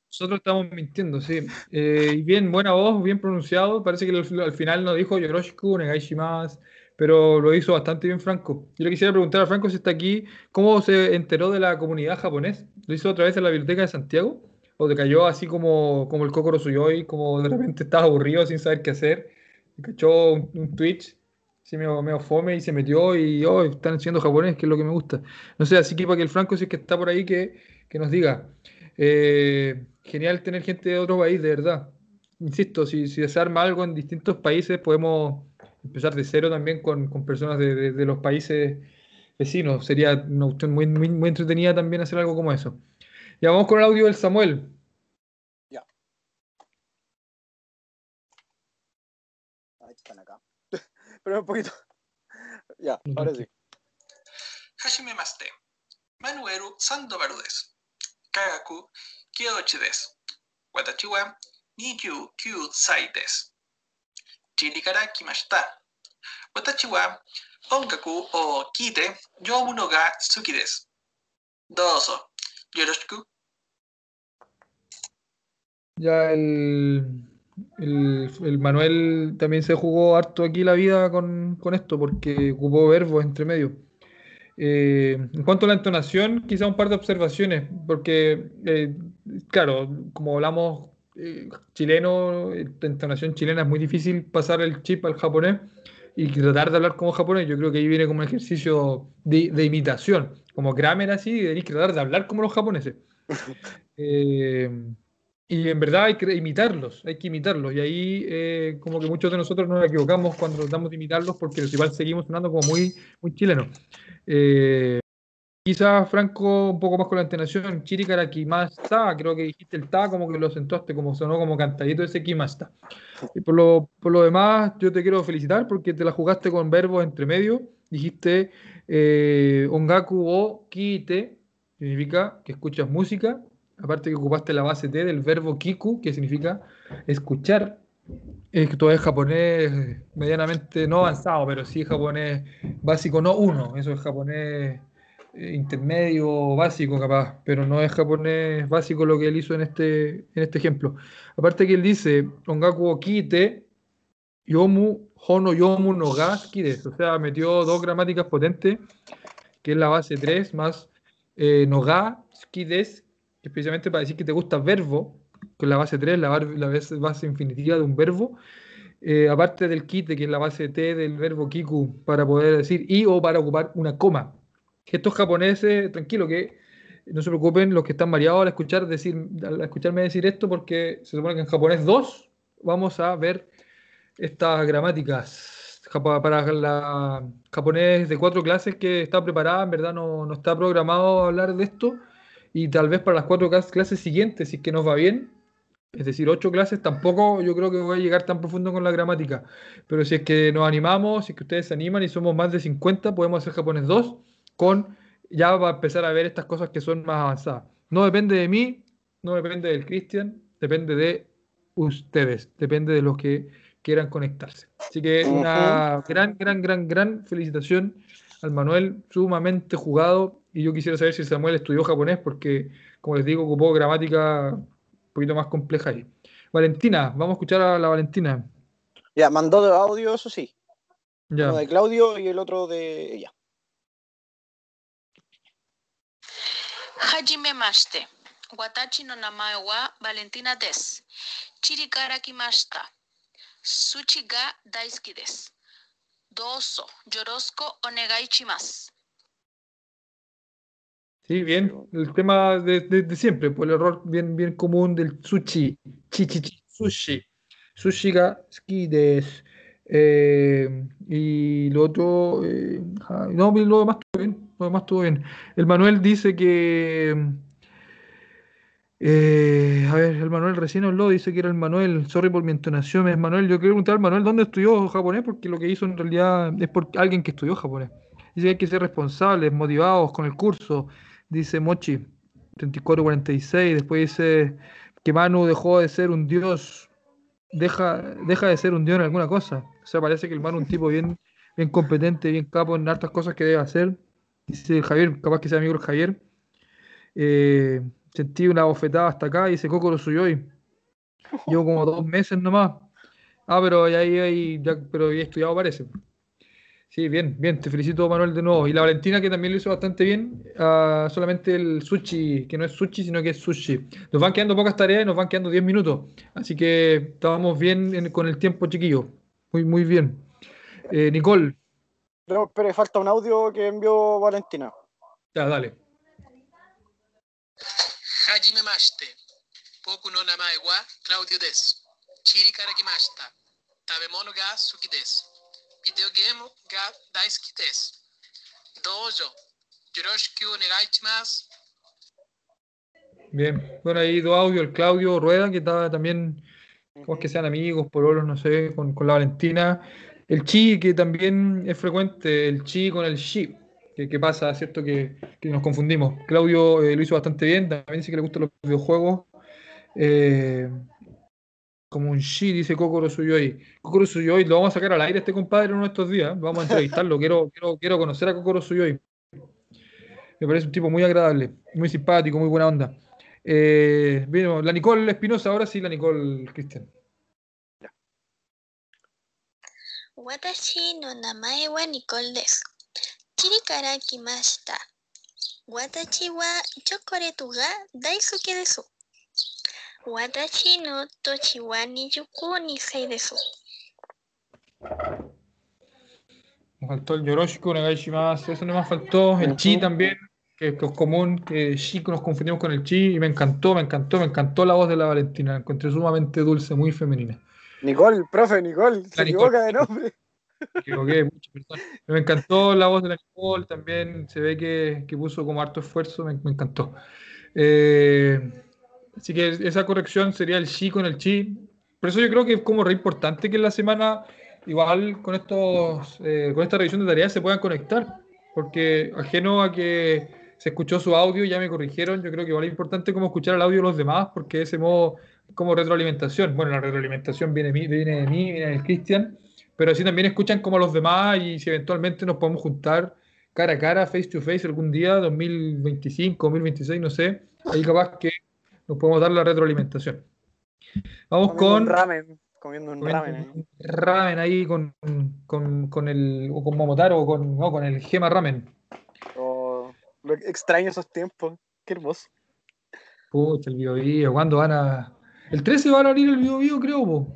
Nosotros estamos mintiendo, sí. Eh, bien, buena voz, bien pronunciado. Parece que al, al final no dijo Yoroshiku, Negaishimasu, pero lo hizo bastante bien Franco. Yo le quisiera preguntar a Franco si está aquí, ¿cómo se enteró de la comunidad japonés? ¿Lo hizo otra vez en la Biblioteca de Santiago? o te cayó así como, como el Kokoro Suyoi, como de repente estás aburrido sin saber qué hacer, y cachó un, un Twitch, así medio, medio fome y se metió y oh, están enseñando japonés, que es lo que me gusta. No sé, así que para que el Franco, si es que está por ahí, que, que nos diga. Eh, genial tener gente de otro país, de verdad. Insisto, si, si se arma algo en distintos países, podemos empezar de cero también con, con personas de, de, los países vecinos. Sería una cuestión muy, muy, entretenida también hacer algo como eso. Ya vamos con el audio del Samuel. Ya. Ahí están acá. [LAUGHS] Pero un poquito. Ya, ahora sí. Hashime Maste, Manueru Sando Verdes, Kagaku Kyochi Watachiwa Nikyu Kyu Sai des. Chirikara Kimashita, watashi wa onkaku o kite yomu no ga suki. Doso, yoroshiku. Ya el, el, el, Manuel también se jugó harto aquí la vida con, con esto porque ocupó verbos entre medio. Eh, en cuanto a la entonación, quizá un par de observaciones, porque, eh, claro, como hablamos eh, chileno, eh, entonación chilena es muy difícil pasar el chip al japonés y tratar de hablar como japonés. Yo creo que ahí viene como un ejercicio de, de imitación, como grammar así, y tenéis que tratar de hablar como los japoneses. [LAUGHS] Eh, y en verdad hay que imitarlos, hay que imitarlos. Y ahí eh, como que muchos de nosotros nos equivocamos cuando tratamos de imitarlos porque igual seguimos sonando como muy, muy chilenos. Eh, quizás Franco un poco más con la entonación, Chirikara Kimasta, creo que dijiste el ta como que lo acentuaste, como sonó como cantadito ese Kimasta. Y por lo, por lo demás, yo te quiero felicitar porque te la jugaste con verbos entre medio. Dijiste eh, Ongaku o Kite, significa que escuchas música. Aparte que ocupaste la base T del verbo kiku, que significa escuchar. Esto es japonés medianamente no avanzado, pero sí japonés básico, no uno. Eso es japonés intermedio, básico capaz, pero no es japonés básico lo que él hizo en este, en este ejemplo. Aparte que él dice, Ongaku kite, yomu, hono yomu no ga kides. O sea, metió dos gramáticas potentes, que es la base 3 más eh, no ga kides, que es para decir que te gusta verbo, con la base 3, la, la base, infinitiva de un verbo. Eh, aparte del kite, que es la base T del verbo kiku, para poder decir y o para ocupar una coma. Que estos japoneses, tranquilo, que no se preocupen los que están mareados al escuchar decir, al escucharme decir esto, porque se supone que en japonés 2 vamos a ver estas gramáticas. Para la japonés de cuatro clases que está preparada, en verdad no, no está programado hablar de esto. Y tal vez para las cuatro clas- clases siguientes, si es que nos va bien, es decir, ocho clases, tampoco yo creo que voy a llegar tan profundo con la gramática. Pero si es que nos animamos, si es que ustedes se animan y somos más de 50, podemos hacer japonés 2 con ya va a empezar a ver estas cosas que son más avanzadas. No depende de mí, no depende del Cristian, depende de ustedes, depende de los que quieran conectarse. Así que una gran, gran, gran, gran felicitación al Manuel, sumamente jugado. Y yo quisiera saber si Samuel estudió japonés, porque, como les digo, ocupó gramática un poquito más compleja ahí. Valentina, vamos a escuchar a la Valentina. Ya, mandó de audio, eso sí. Ya. Uno de Claudio y el otro de ella. Hajime Mashte. Watachi no namae wa Valentina des. Chirigara kimashita. Sushi ga daisuki des. Doso, yorosco onegai chimas. Sí, bien. El tema de, de, siempre, por el error bien, bien común del sushi. Chichichi, sushi. Sushi ga skides. Eh, y lo otro. Eh, no, lo demás todo bien. Lo demás estuvo bien. El Manuel dice que. eh, a ver, el Manuel recién habló, dice que era el Manuel. Sorry por mi entonación, es Manuel. Yo quiero preguntar al Manuel dónde estudió japonés, porque lo que hizo en realidad es por alguien que estudió japonés. Dice que hay que ser responsables, motivados con el curso. Dice Mochi, 3446. Después dice que Manu dejó de ser un dios. Deja, deja de ser un dios en alguna cosa. O sea, parece que el Manu es un tipo bien, bien competente, bien capo en hartas cosas que debe hacer. Dice Javier, capaz que sea amigo el Javier. Eh, sentí una bofetada hasta acá, dice Coco lo hoy. Llevo como dos meses nomás. Ah, pero ahí ahí- ya, pero ya estudiado parece. Sí, bien, bien, te felicito Manuel de nuevo. Y la Valentina que también lo hizo bastante bien, ah, solamente el sushi, que no es sushi, sino que es sushi. Nos van quedando pocas tareas y nos van quedando 10 minutos. Así que estábamos bien en- con el tiempo, chiquillo. Muy, muy bien. Eh, Nicole, Pero, pero falta un audio que envió Valentina. ya, dale. Hajime mashite. Boku no namae wa Claudio desu. Chiri kara kimashita. Tabemono ga suki desu. Video game ga daisuki desu. Dojo. Yoroshiku onegai shimasu. Bien. Bueno, ahí dos audios, el Claudio Rueda, que estaba también, como es que sean amigos, pololos, no sé, con, con la Valentina. El Chi, que también es frecuente, el Chi con el Shi, que, pasa, ¿cierto? Que, nos confundimos. Claudio eh, lo hizo bastante bien, también dice que le gustan los videojuegos. Eh, como un Shi, dice Kokoro Suyoi. Kokoro Suyoi, lo vamos a sacar al aire este compadre uno de estos días. Vamos a entrevistarlo, [LAUGHS] quiero, quiero, quiero conocer a Kokoro Suyoi. Me parece un tipo muy agradable, muy simpático, muy buena onda. Eh, bien, la Nicole Espinosa, ahora sí, la Nicole Cristian. Watashi no namae wa Nicole. Chiri kimashita. Wa chocolate daisuke desu. No tochi wa niyuku nisei desu. Faltó el Yoroshiku Nagashimasu. Eso no me faltó. El chi también, que, es común. Que chico nos confundimos con el chi. Y me encantó, me encantó, me encantó la voz de la Valentina. La encontré sumamente dulce, muy femenina. Nicole, profe, Nicole, se La Nicole. equivoca de nombre. Me equivoqué. Me encantó la voz de la Nicole, también se ve que, que puso como harto esfuerzo, me, me encantó. Eh, así que esa corrección sería el Chi con el Chi. Por eso yo creo que es como re importante que en la semana, igual con estos, eh, con esta revisión de tareas se puedan conectar, porque ajeno a que se escuchó su audio, ya me corrigieron, yo creo que igual es importante como escuchar el audio de los demás, porque de ese modo como retroalimentación. Bueno, la retroalimentación viene, de mí- viene de mí, viene del Cristian, pero así también escuchan como los demás y si eventualmente nos podemos juntar cara a cara, face to face algún día, 2025, 2026, no sé, ahí capaz que nos podemos dar la retroalimentación. Vamos Comiendo un con ramen, comiendo un comiendo ramen. un ramen ahí con, con, con el o con Momotaro o con, no, con el Gema Ramen. Oh, extraño esos tiempos. Qué hermoso. Pucha, el Bio Bio, ¿cuándo van a...? El 13 van a abrir el Bio Bio, creo, po.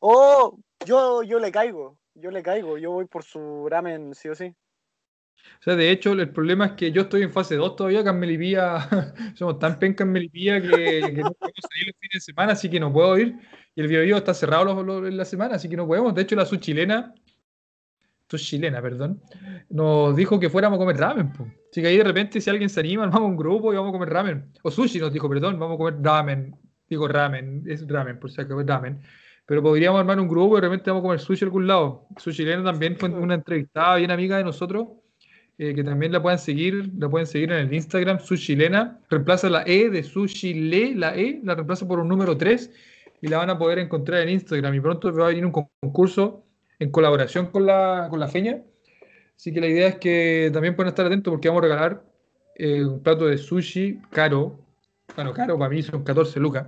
Oh, yo, yo le caigo. Yo le caigo. Yo voy por su ramen, sí o sí. O sea, de hecho, el problema es que yo estoy en fase 2 todavía, que en Melipilla, [LAUGHS] somos tan penca en Melipilla que, que no podemos salir los fines de semana, así que no puedo ir. Y el Bio Bio está cerrado los- los- en la semana, así que no podemos. De hecho, la su chilena, su chilena, perdón, nos dijo que fuéramos a comer ramen. po. Así que ahí de repente, si alguien se anima, vamos a un grupo y vamos a comer ramen. O sushi nos dijo, perdón, vamos a comer ramen. Digo ramen, es ramen, por si acaso es ramen. Pero podríamos armar un grupo y de repente vamos a comer sushi a algún lado. Su chilena también fue una entrevistada bien amiga de nosotros eh, que también la pueden seguir, la pueden seguir en el Instagram, su chilena, reemplaza la E de su chile, la E, la reemplaza por un número 3 y la van a poder encontrar en Instagram. Y pronto va a venir un con- concurso en colaboración con la, con la feña, así que la idea es que también pueden estar atentos porque vamos a regalar eh, un plato de sushi caro, bueno, caro para mí son 14 lucas,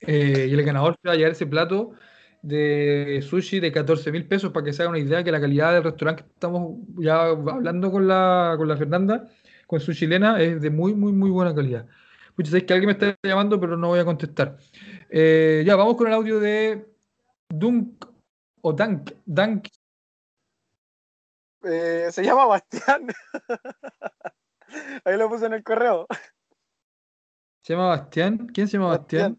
eh, y el ganador se va a llevar ese plato de sushi de 14 mil pesos para que se haga una idea que la calidad del restaurante que estamos ya hablando con la, con la Fernanda, con su chilena, es de muy, muy, muy buena calidad. Muchas sabéis que alguien me está llamando, pero no voy a contestar. Eh, ya, vamos con el audio de Dunk o Dank. Dank. Eh, se llama Bastián. [LAUGHS] Ahí lo puse en el correo. ¿Se llama Bastián? ¿Quién se llama Bastián?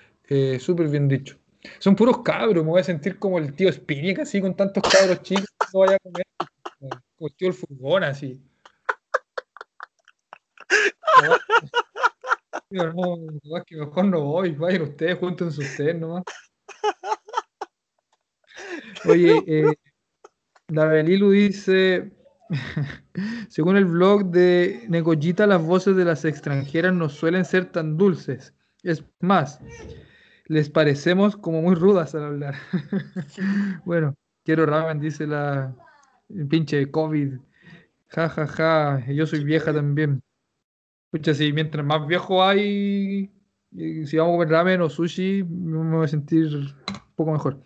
Eh, Súper bien dicho. Son puros cabros, me voy a sentir como el tío Spinic, así con tantos cabros chicos. No vaya a comer. Como el tío del furgón, así. No, no, es que mejor no voy. Vayan ustedes, júntense ustedes nomás. Oye, eh, la Belilu dice: [LAUGHS] Según el blog de Negollita, las voces de las extranjeras no suelen ser tan dulces. Es más, les parecemos como muy rudas al hablar. [LAUGHS] bueno, quiero ramen, dice la el pinche COVID. Ja, ja, ja. Yo soy vieja también. Escucha, si mientras más viejo hay, si vamos a comer ramen o sushi, me voy a sentir un poco mejor.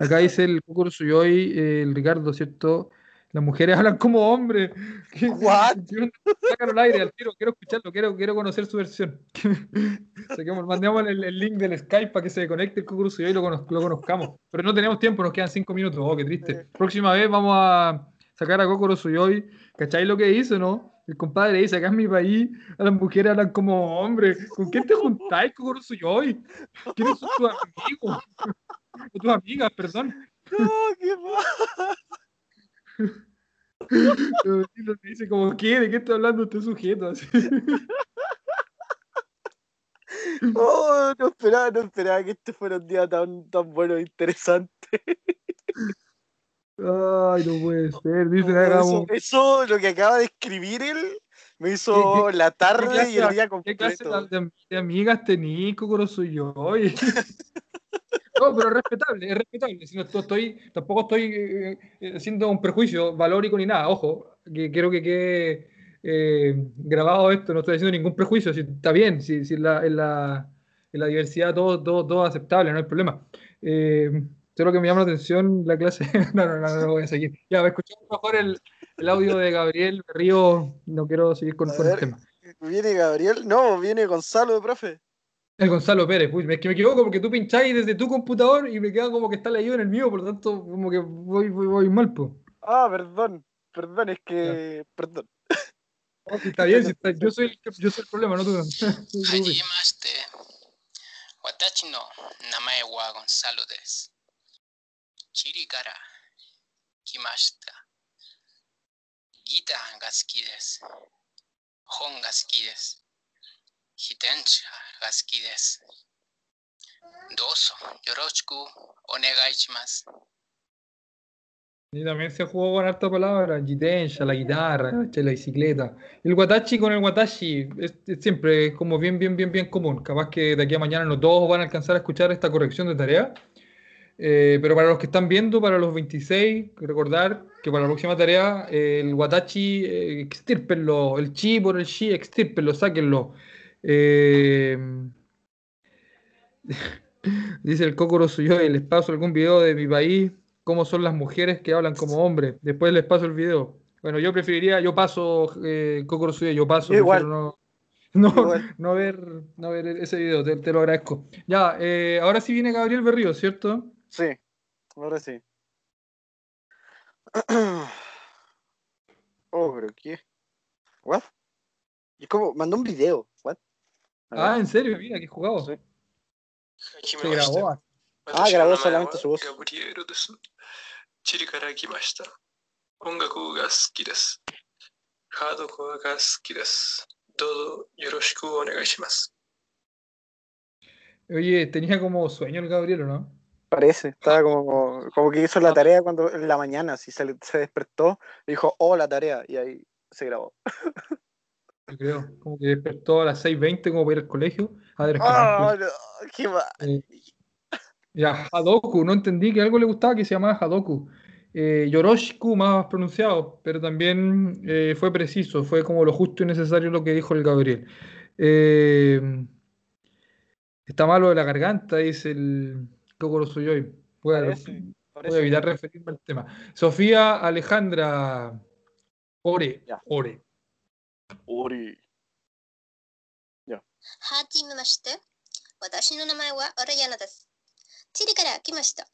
Acá dice el Kokoro Suyoi, eh, el Ricardo, ¿cierto? Las mujeres hablan como hombres. [LAUGHS] ¿What? [LAUGHS] Sácalo al aire, al tiro. Quiero escucharlo, quiero, quiero conocer su versión. [LAUGHS] Mandemos el, el link del Skype para que se conecte el Suyoi y lo, conoz- lo conozcamos. Pero no tenemos tiempo, nos quedan cinco minutos. Oh, qué triste. Próxima vez vamos a sacar a Kokoro Suyoi. ¿Cacháis lo que hizo, no? El compadre dice, acá en mi país, a las mujeres hablan como hombres. ¿Con quién te juntáis, Kokoro Suyoi? ¿Quiénes son tus amigos? O tus amigas, perdón. No, qué mal. [LAUGHS] Como, ¿qué? ¿De qué está hablando este sujeto? Así. [LAUGHS] Oh, no esperaba, no esperaba que este fuera un día tan, tan bueno e interesante. Ay, no puede ser. Dice, Eso, hagamos... eso, lo que acaba de escribir él, me hizo la ¿Qué tarde y el día qué clase completo. de, de amigas tenís, Kokoro Suyoi? [LAUGHS] No, pero es respetable, es respetable. Si no to- estoy, tampoco estoy eh, eh, haciendo un prejuicio valórico ni nada. Ojo, que quiero que quede eh, grabado esto, no estoy haciendo ningún prejuicio. Si, está bien, si, si en, la, en, la, en la diversidad todo, todo, todo es aceptable, no hay problema. Eh, solo que me llama la atención la clase. [LAUGHS] no, no, no, no, no voy a seguir. Ya, escuchamos mejor el, el audio de Gabriel Río. No quiero seguir con, con el tema. ¿Viene Gabriel? No, viene Gonzalo, profe. El Gonzalo Pérez, es que me equivoco porque tú pincháis desde tu computador y me queda como que está leído en el mío, por lo tanto, como que voy, voy, voy mal, po. Ah, perdón, perdón, es que. Perdón. No, si está bien, si está... Yo, soy el... yo soy el problema, no tú. Hajimashite, watachi [LAUGHS] no namae wa Gonzalo des. Chiri kara kimashita. Gita ga suki Hitencha gaski desu. Doso, yoroshiku onegai shimasu. Y también se jugó con harta palabra, Jitensha, la guitarra, la bicicleta. El Watashi con el Watashi es, es, siempre como bien, bien, bien, bien común. Capaz que de aquí a mañana no todos van a alcanzar a escuchar esta corrección de tarea. Eh, pero para los que están viendo, para los 26, recordar que para la próxima tarea eh, el Watashi, eh, extirpenlo, el chi por el chi, extirpenlo, sáquenlo. Eh, [LAUGHS] dice el Kokoro Suyoi, les paso algún video de mi país, cómo son las mujeres que hablan como hombres. Después les paso el video. Bueno, yo preferiría, yo paso, eh, Kokoro Suyoi, yo paso, Yo igual. no, [LAUGHS] no, Igual. no ver, no ver ese video, te, te lo agradezco. Ya, eh, ahora sí viene Gabriel Berrío, ¿cierto? Sí, ahora sí. [CLEARS THROAT] Oh, pero ¿qué? ¿What? Y como, mandó un video. Ah, ¿en serio? Mira, qué jugado. Sí. Se grabó. Ah, grabó solamente su voz. Oye, tenía como sueño el Gabriel, ¿no? Parece, estaba como, que hizo la tarea cuando en la mañana, si se, se despertó, dijo, oh, la tarea, y ahí se grabó. [LAUGHS] Yo creo, como que despertó a las 6.20 como para ir al colegio. A ver, ¡Ah, no! ¡Qué mal! Eh, ya, Hadoku, no entendí que algo le gustaba que se llamaba Hadoku. Eh, Yoroshiku más pronunciado, pero también eh, fue preciso, fue como lo justo y necesario lo que dijo el Gabriel. Eh, está malo de la garganta, dice el Kokoro Suyoi. Voy a, Parece, voy a parece. evitar referirme al tema. Sofía Alejandra Ore, Ore. Ori. はじめまして。私の名前はアラヤナです。チリから来ました。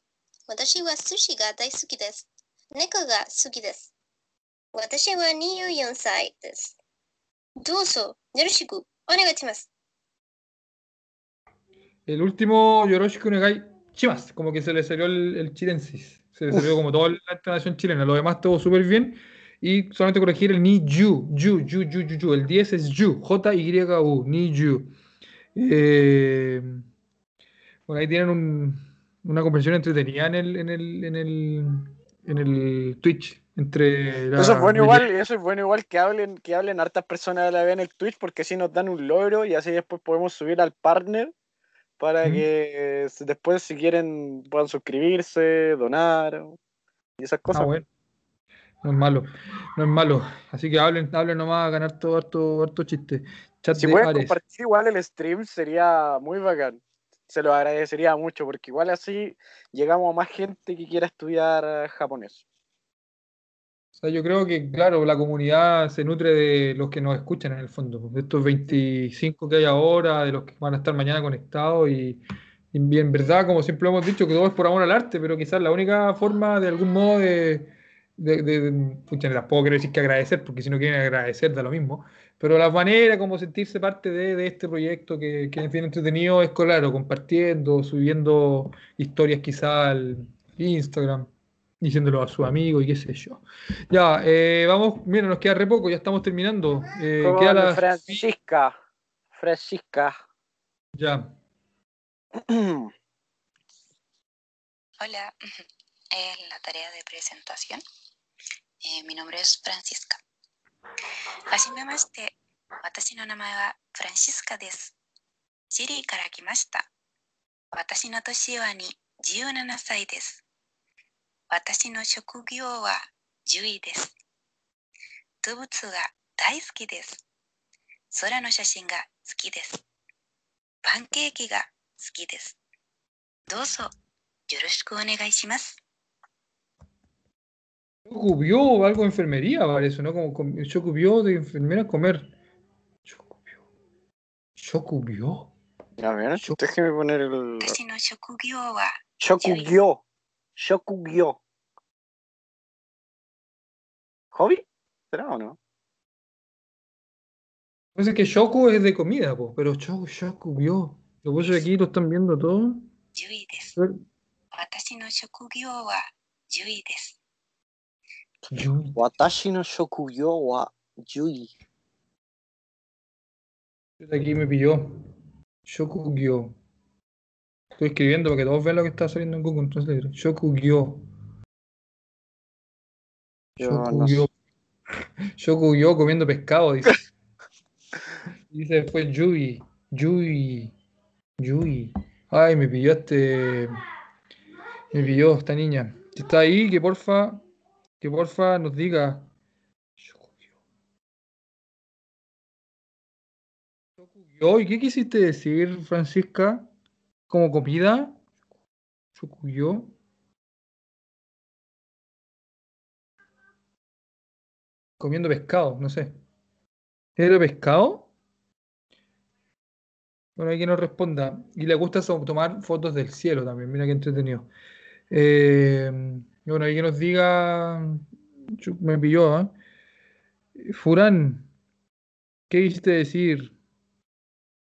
私は寿司が大好きです。猫が好きです。私は24歳です。どうぞよろしくお願いします。El último Yoroshiku Negai Chimas, como que se le salió el, el chilensis. Se le salió como toda la entonación chilena. Lo demás todo súper bien. Y solamente corregir el ni yu, yu, yu, yu, yu, yu. El 10 es yu, J-Y-U, ni yu. Eh, bueno, ahí tienen un- una conversación entretenida en el, en el, en el, en el Twitch, entre la- Eso es bueno igual, eso es bueno igual que hablen, que hablen hartas personas a la vez en el Twitch, porque así nos dan un logro y así después podemos subir al partner para Mm. que s- después si quieren puedan suscribirse, donar y esas cosas. Ah, bueno. No es malo, no es malo. Así que hablen, hablen nomás a ganar todo harto, harto chiste. Chat Si de pueden Ares. compartir igual el stream sería muy bacán. Se lo agradecería mucho porque igual así llegamos a más gente que quiera estudiar japonés. O sea, yo creo que, claro, la comunidad se nutre de los que nos escuchan en el fondo, de estos 25 que hay ahora, de los que van a estar mañana conectados y, y en verdad, como siempre hemos dicho, que todo es por amor al arte, pero quizás la única forma de algún modo de, de, de, de- pucha, no las puedo querer decir que agradecer, porque si no quieren agradecer da lo mismo, pero la manera como sentirse parte de, de este proyecto que, que es bien entretenido es, claro, compartiendo, subiendo historias quizás al Instagram, diciéndolo a sus amigos y qué sé yo. Ya, eh, vamos, mira, nos queda re poco, ya estamos terminando. Eh, Con queda la... Francisca. Francisca. Ya, [CLEARS THROAT] Hola, [CLEARS THROAT] es la tarea de presentación. えー、み nombre es カ初。はじめまして。私の名前はフランシスカです。チリから来ました。私の年はに17歳です。私の職業は獣医です。動物が大好きです。空の写真が好きです。パンケーキが好きです。どうぞよろしくお願いします。Chocubió, algo de enfermería, parece, ¿no? Como Chocubió de enfermera comer. Chocubió. Chocubió. A ver, déjeme poner el. Chocubió. Chocubió. ¿Hobby? ¿Será o no? Pues parece que Shoku es de comida, po, pero Shoku, Shoku vio. Lo puse aquí, lo están viendo todo. Yui. Watashi. Watashi no Shokuyo wa Yui. Aquí me pilló. Shokugyo. Estoy escribiendo para que todos vean lo que está saliendo en Google. Entonces, Shokugyo. Shokugyo. [LAUGHS] Comiendo pescado, dice. [LAUGHS] dice después Yui. Yui. Yui. Ay, me pilló este. Me pilló esta niña. Si está ahí, que porfa que porfa nos diga. ¿Y qué quisiste decir, Francisca? ¿Como comida? Shokugyo. Comiendo pescado, no sé. ¿Era pescado? Bueno, hay que nos responda. Y le gusta tomar fotos del cielo también. Mira qué entretenido. Eh, bueno, hay que nos diga. Me pilló, ¿ah? Furán, ¿qué quisiste decir?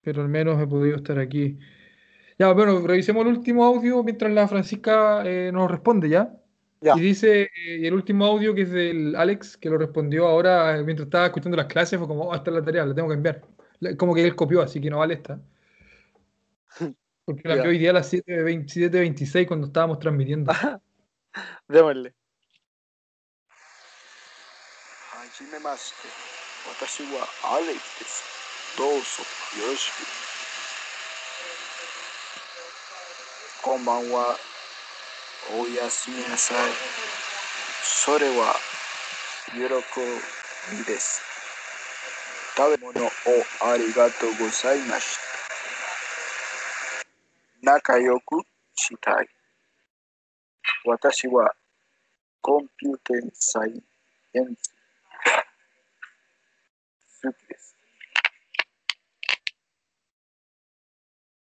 Pero al menos he podido estar aquí. Ya, bueno, revisemos el último audio mientras la Francisca eh, nos responde, ¿ya? Y dice, eh, y el último audio que es del Alex, que lo respondió ahora eh, mientras estaba escuchando las clases, fue como, oh, esta es la tarea, la tengo que enviar. Como que él copió, así que no vale esta. [LAUGHS] Porque la Ya. envió hoy día a las 7.26 cuando estábamos transmitiendo. [LAUGHS] Démosle. はじめまして。私はアレキです。どうぞよろしく。こんばんは。おやすみなさい。それは喜びです。食べ物をありがとうございました。仲良くしたい。Watashi wa Computer Science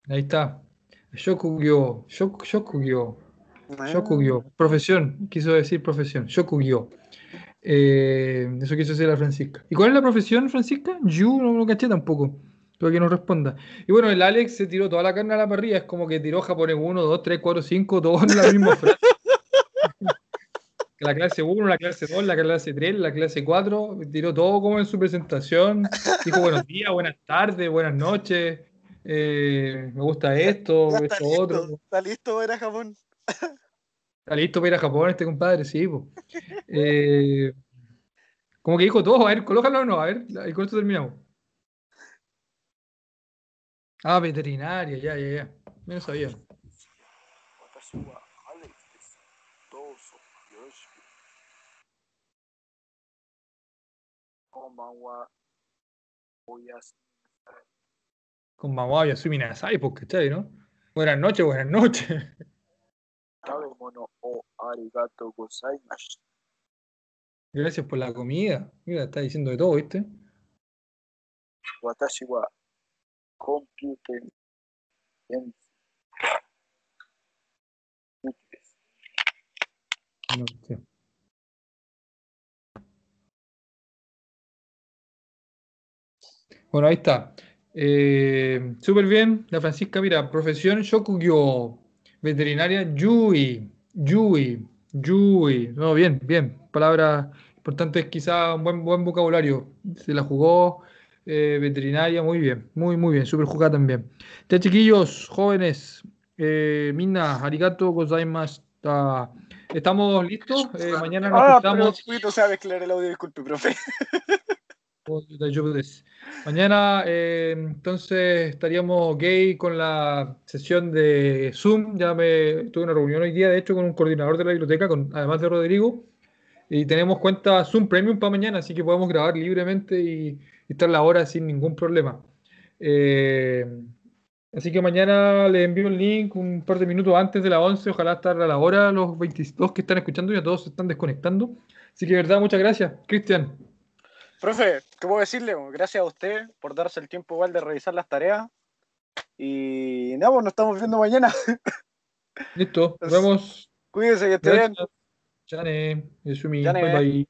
Ahí está. Shokugyo, shok, Shokugyo, Shokugyo, profesión, quiso decir profesión, Shokugyo. Eh, eso quiso decir la Francisca. ¿Y cuál es la profesión, Francisca? Yo no lo caché tampoco. Creo que nos responda. Y bueno, el Alex se tiró toda la carne a la parrilla. Es como que tiró japonés 1, 2, 3, 4, 5, todos en la misma frase. [LAUGHS] La clase 1, la clase 2, la clase 3, la clase 4. Tiró todo como en su presentación. Dijo buenos [LAUGHS] días, buenas tardes, buenas noches. eh, me gusta esto, Ya esto listo, otro. está listo para Japón. Está listo para ir a Japón este compadre, sí. [LAUGHS] Eh, como que dijo todo, a ver, colócalo o no, a ver, y con esto terminamos. Ah, veterinaria, ya, ya, ya. No sabía. Con Mamá Yasumi Nasai, pues, ¿cachai, no? Buenas noches, buenas noches. Gracias por la comida. Mira, está diciendo de todo, ¿viste? Watashi computer Bueno, ahí está. Eh, súper bien, la Francisca, mira, profesión Shokugyo, veterinaria Yui, Yui, Yui. No, bien, bien. Palabras importantes, quizá un buen, buen vocabulario. Se la jugó eh, veterinaria, muy bien, muy, muy bien. Súper jugada también. Ya, chiquillos, jóvenes, eh, Mina, arigato gozaimashita. ¿Estamos listos? Eh, mañana nos Ah, pero juntamos. Fui, no sabe mezclar el audio, disculpe, profe. [LAUGHS] Mañana eh, entonces estaríamos gay con la sesión de Zoom. Ya me tuve una reunión hoy día, de hecho, con un coordinador de la biblioteca, con, además de Rodrigo. Y tenemos cuenta Zoom Premium para mañana, así que podemos grabar libremente y, y estar la hora sin ningún problema. Eh, así que mañana les envío el link un par de minutos antes de las 11. Ojalá estar a la hora los 22 que están escuchando, ya todos se están desconectando. Así que, de verdad, muchas gracias. Cristian. Profe, ¿qué puedo decirle? Gracias a usted por darse el tiempo igual de revisar las tareas. Y nada, pues nos estamos viendo mañana. [LAUGHS] Listo, nos vemos. Cuídense que esté bien. Chane, Yasumi, bye bye.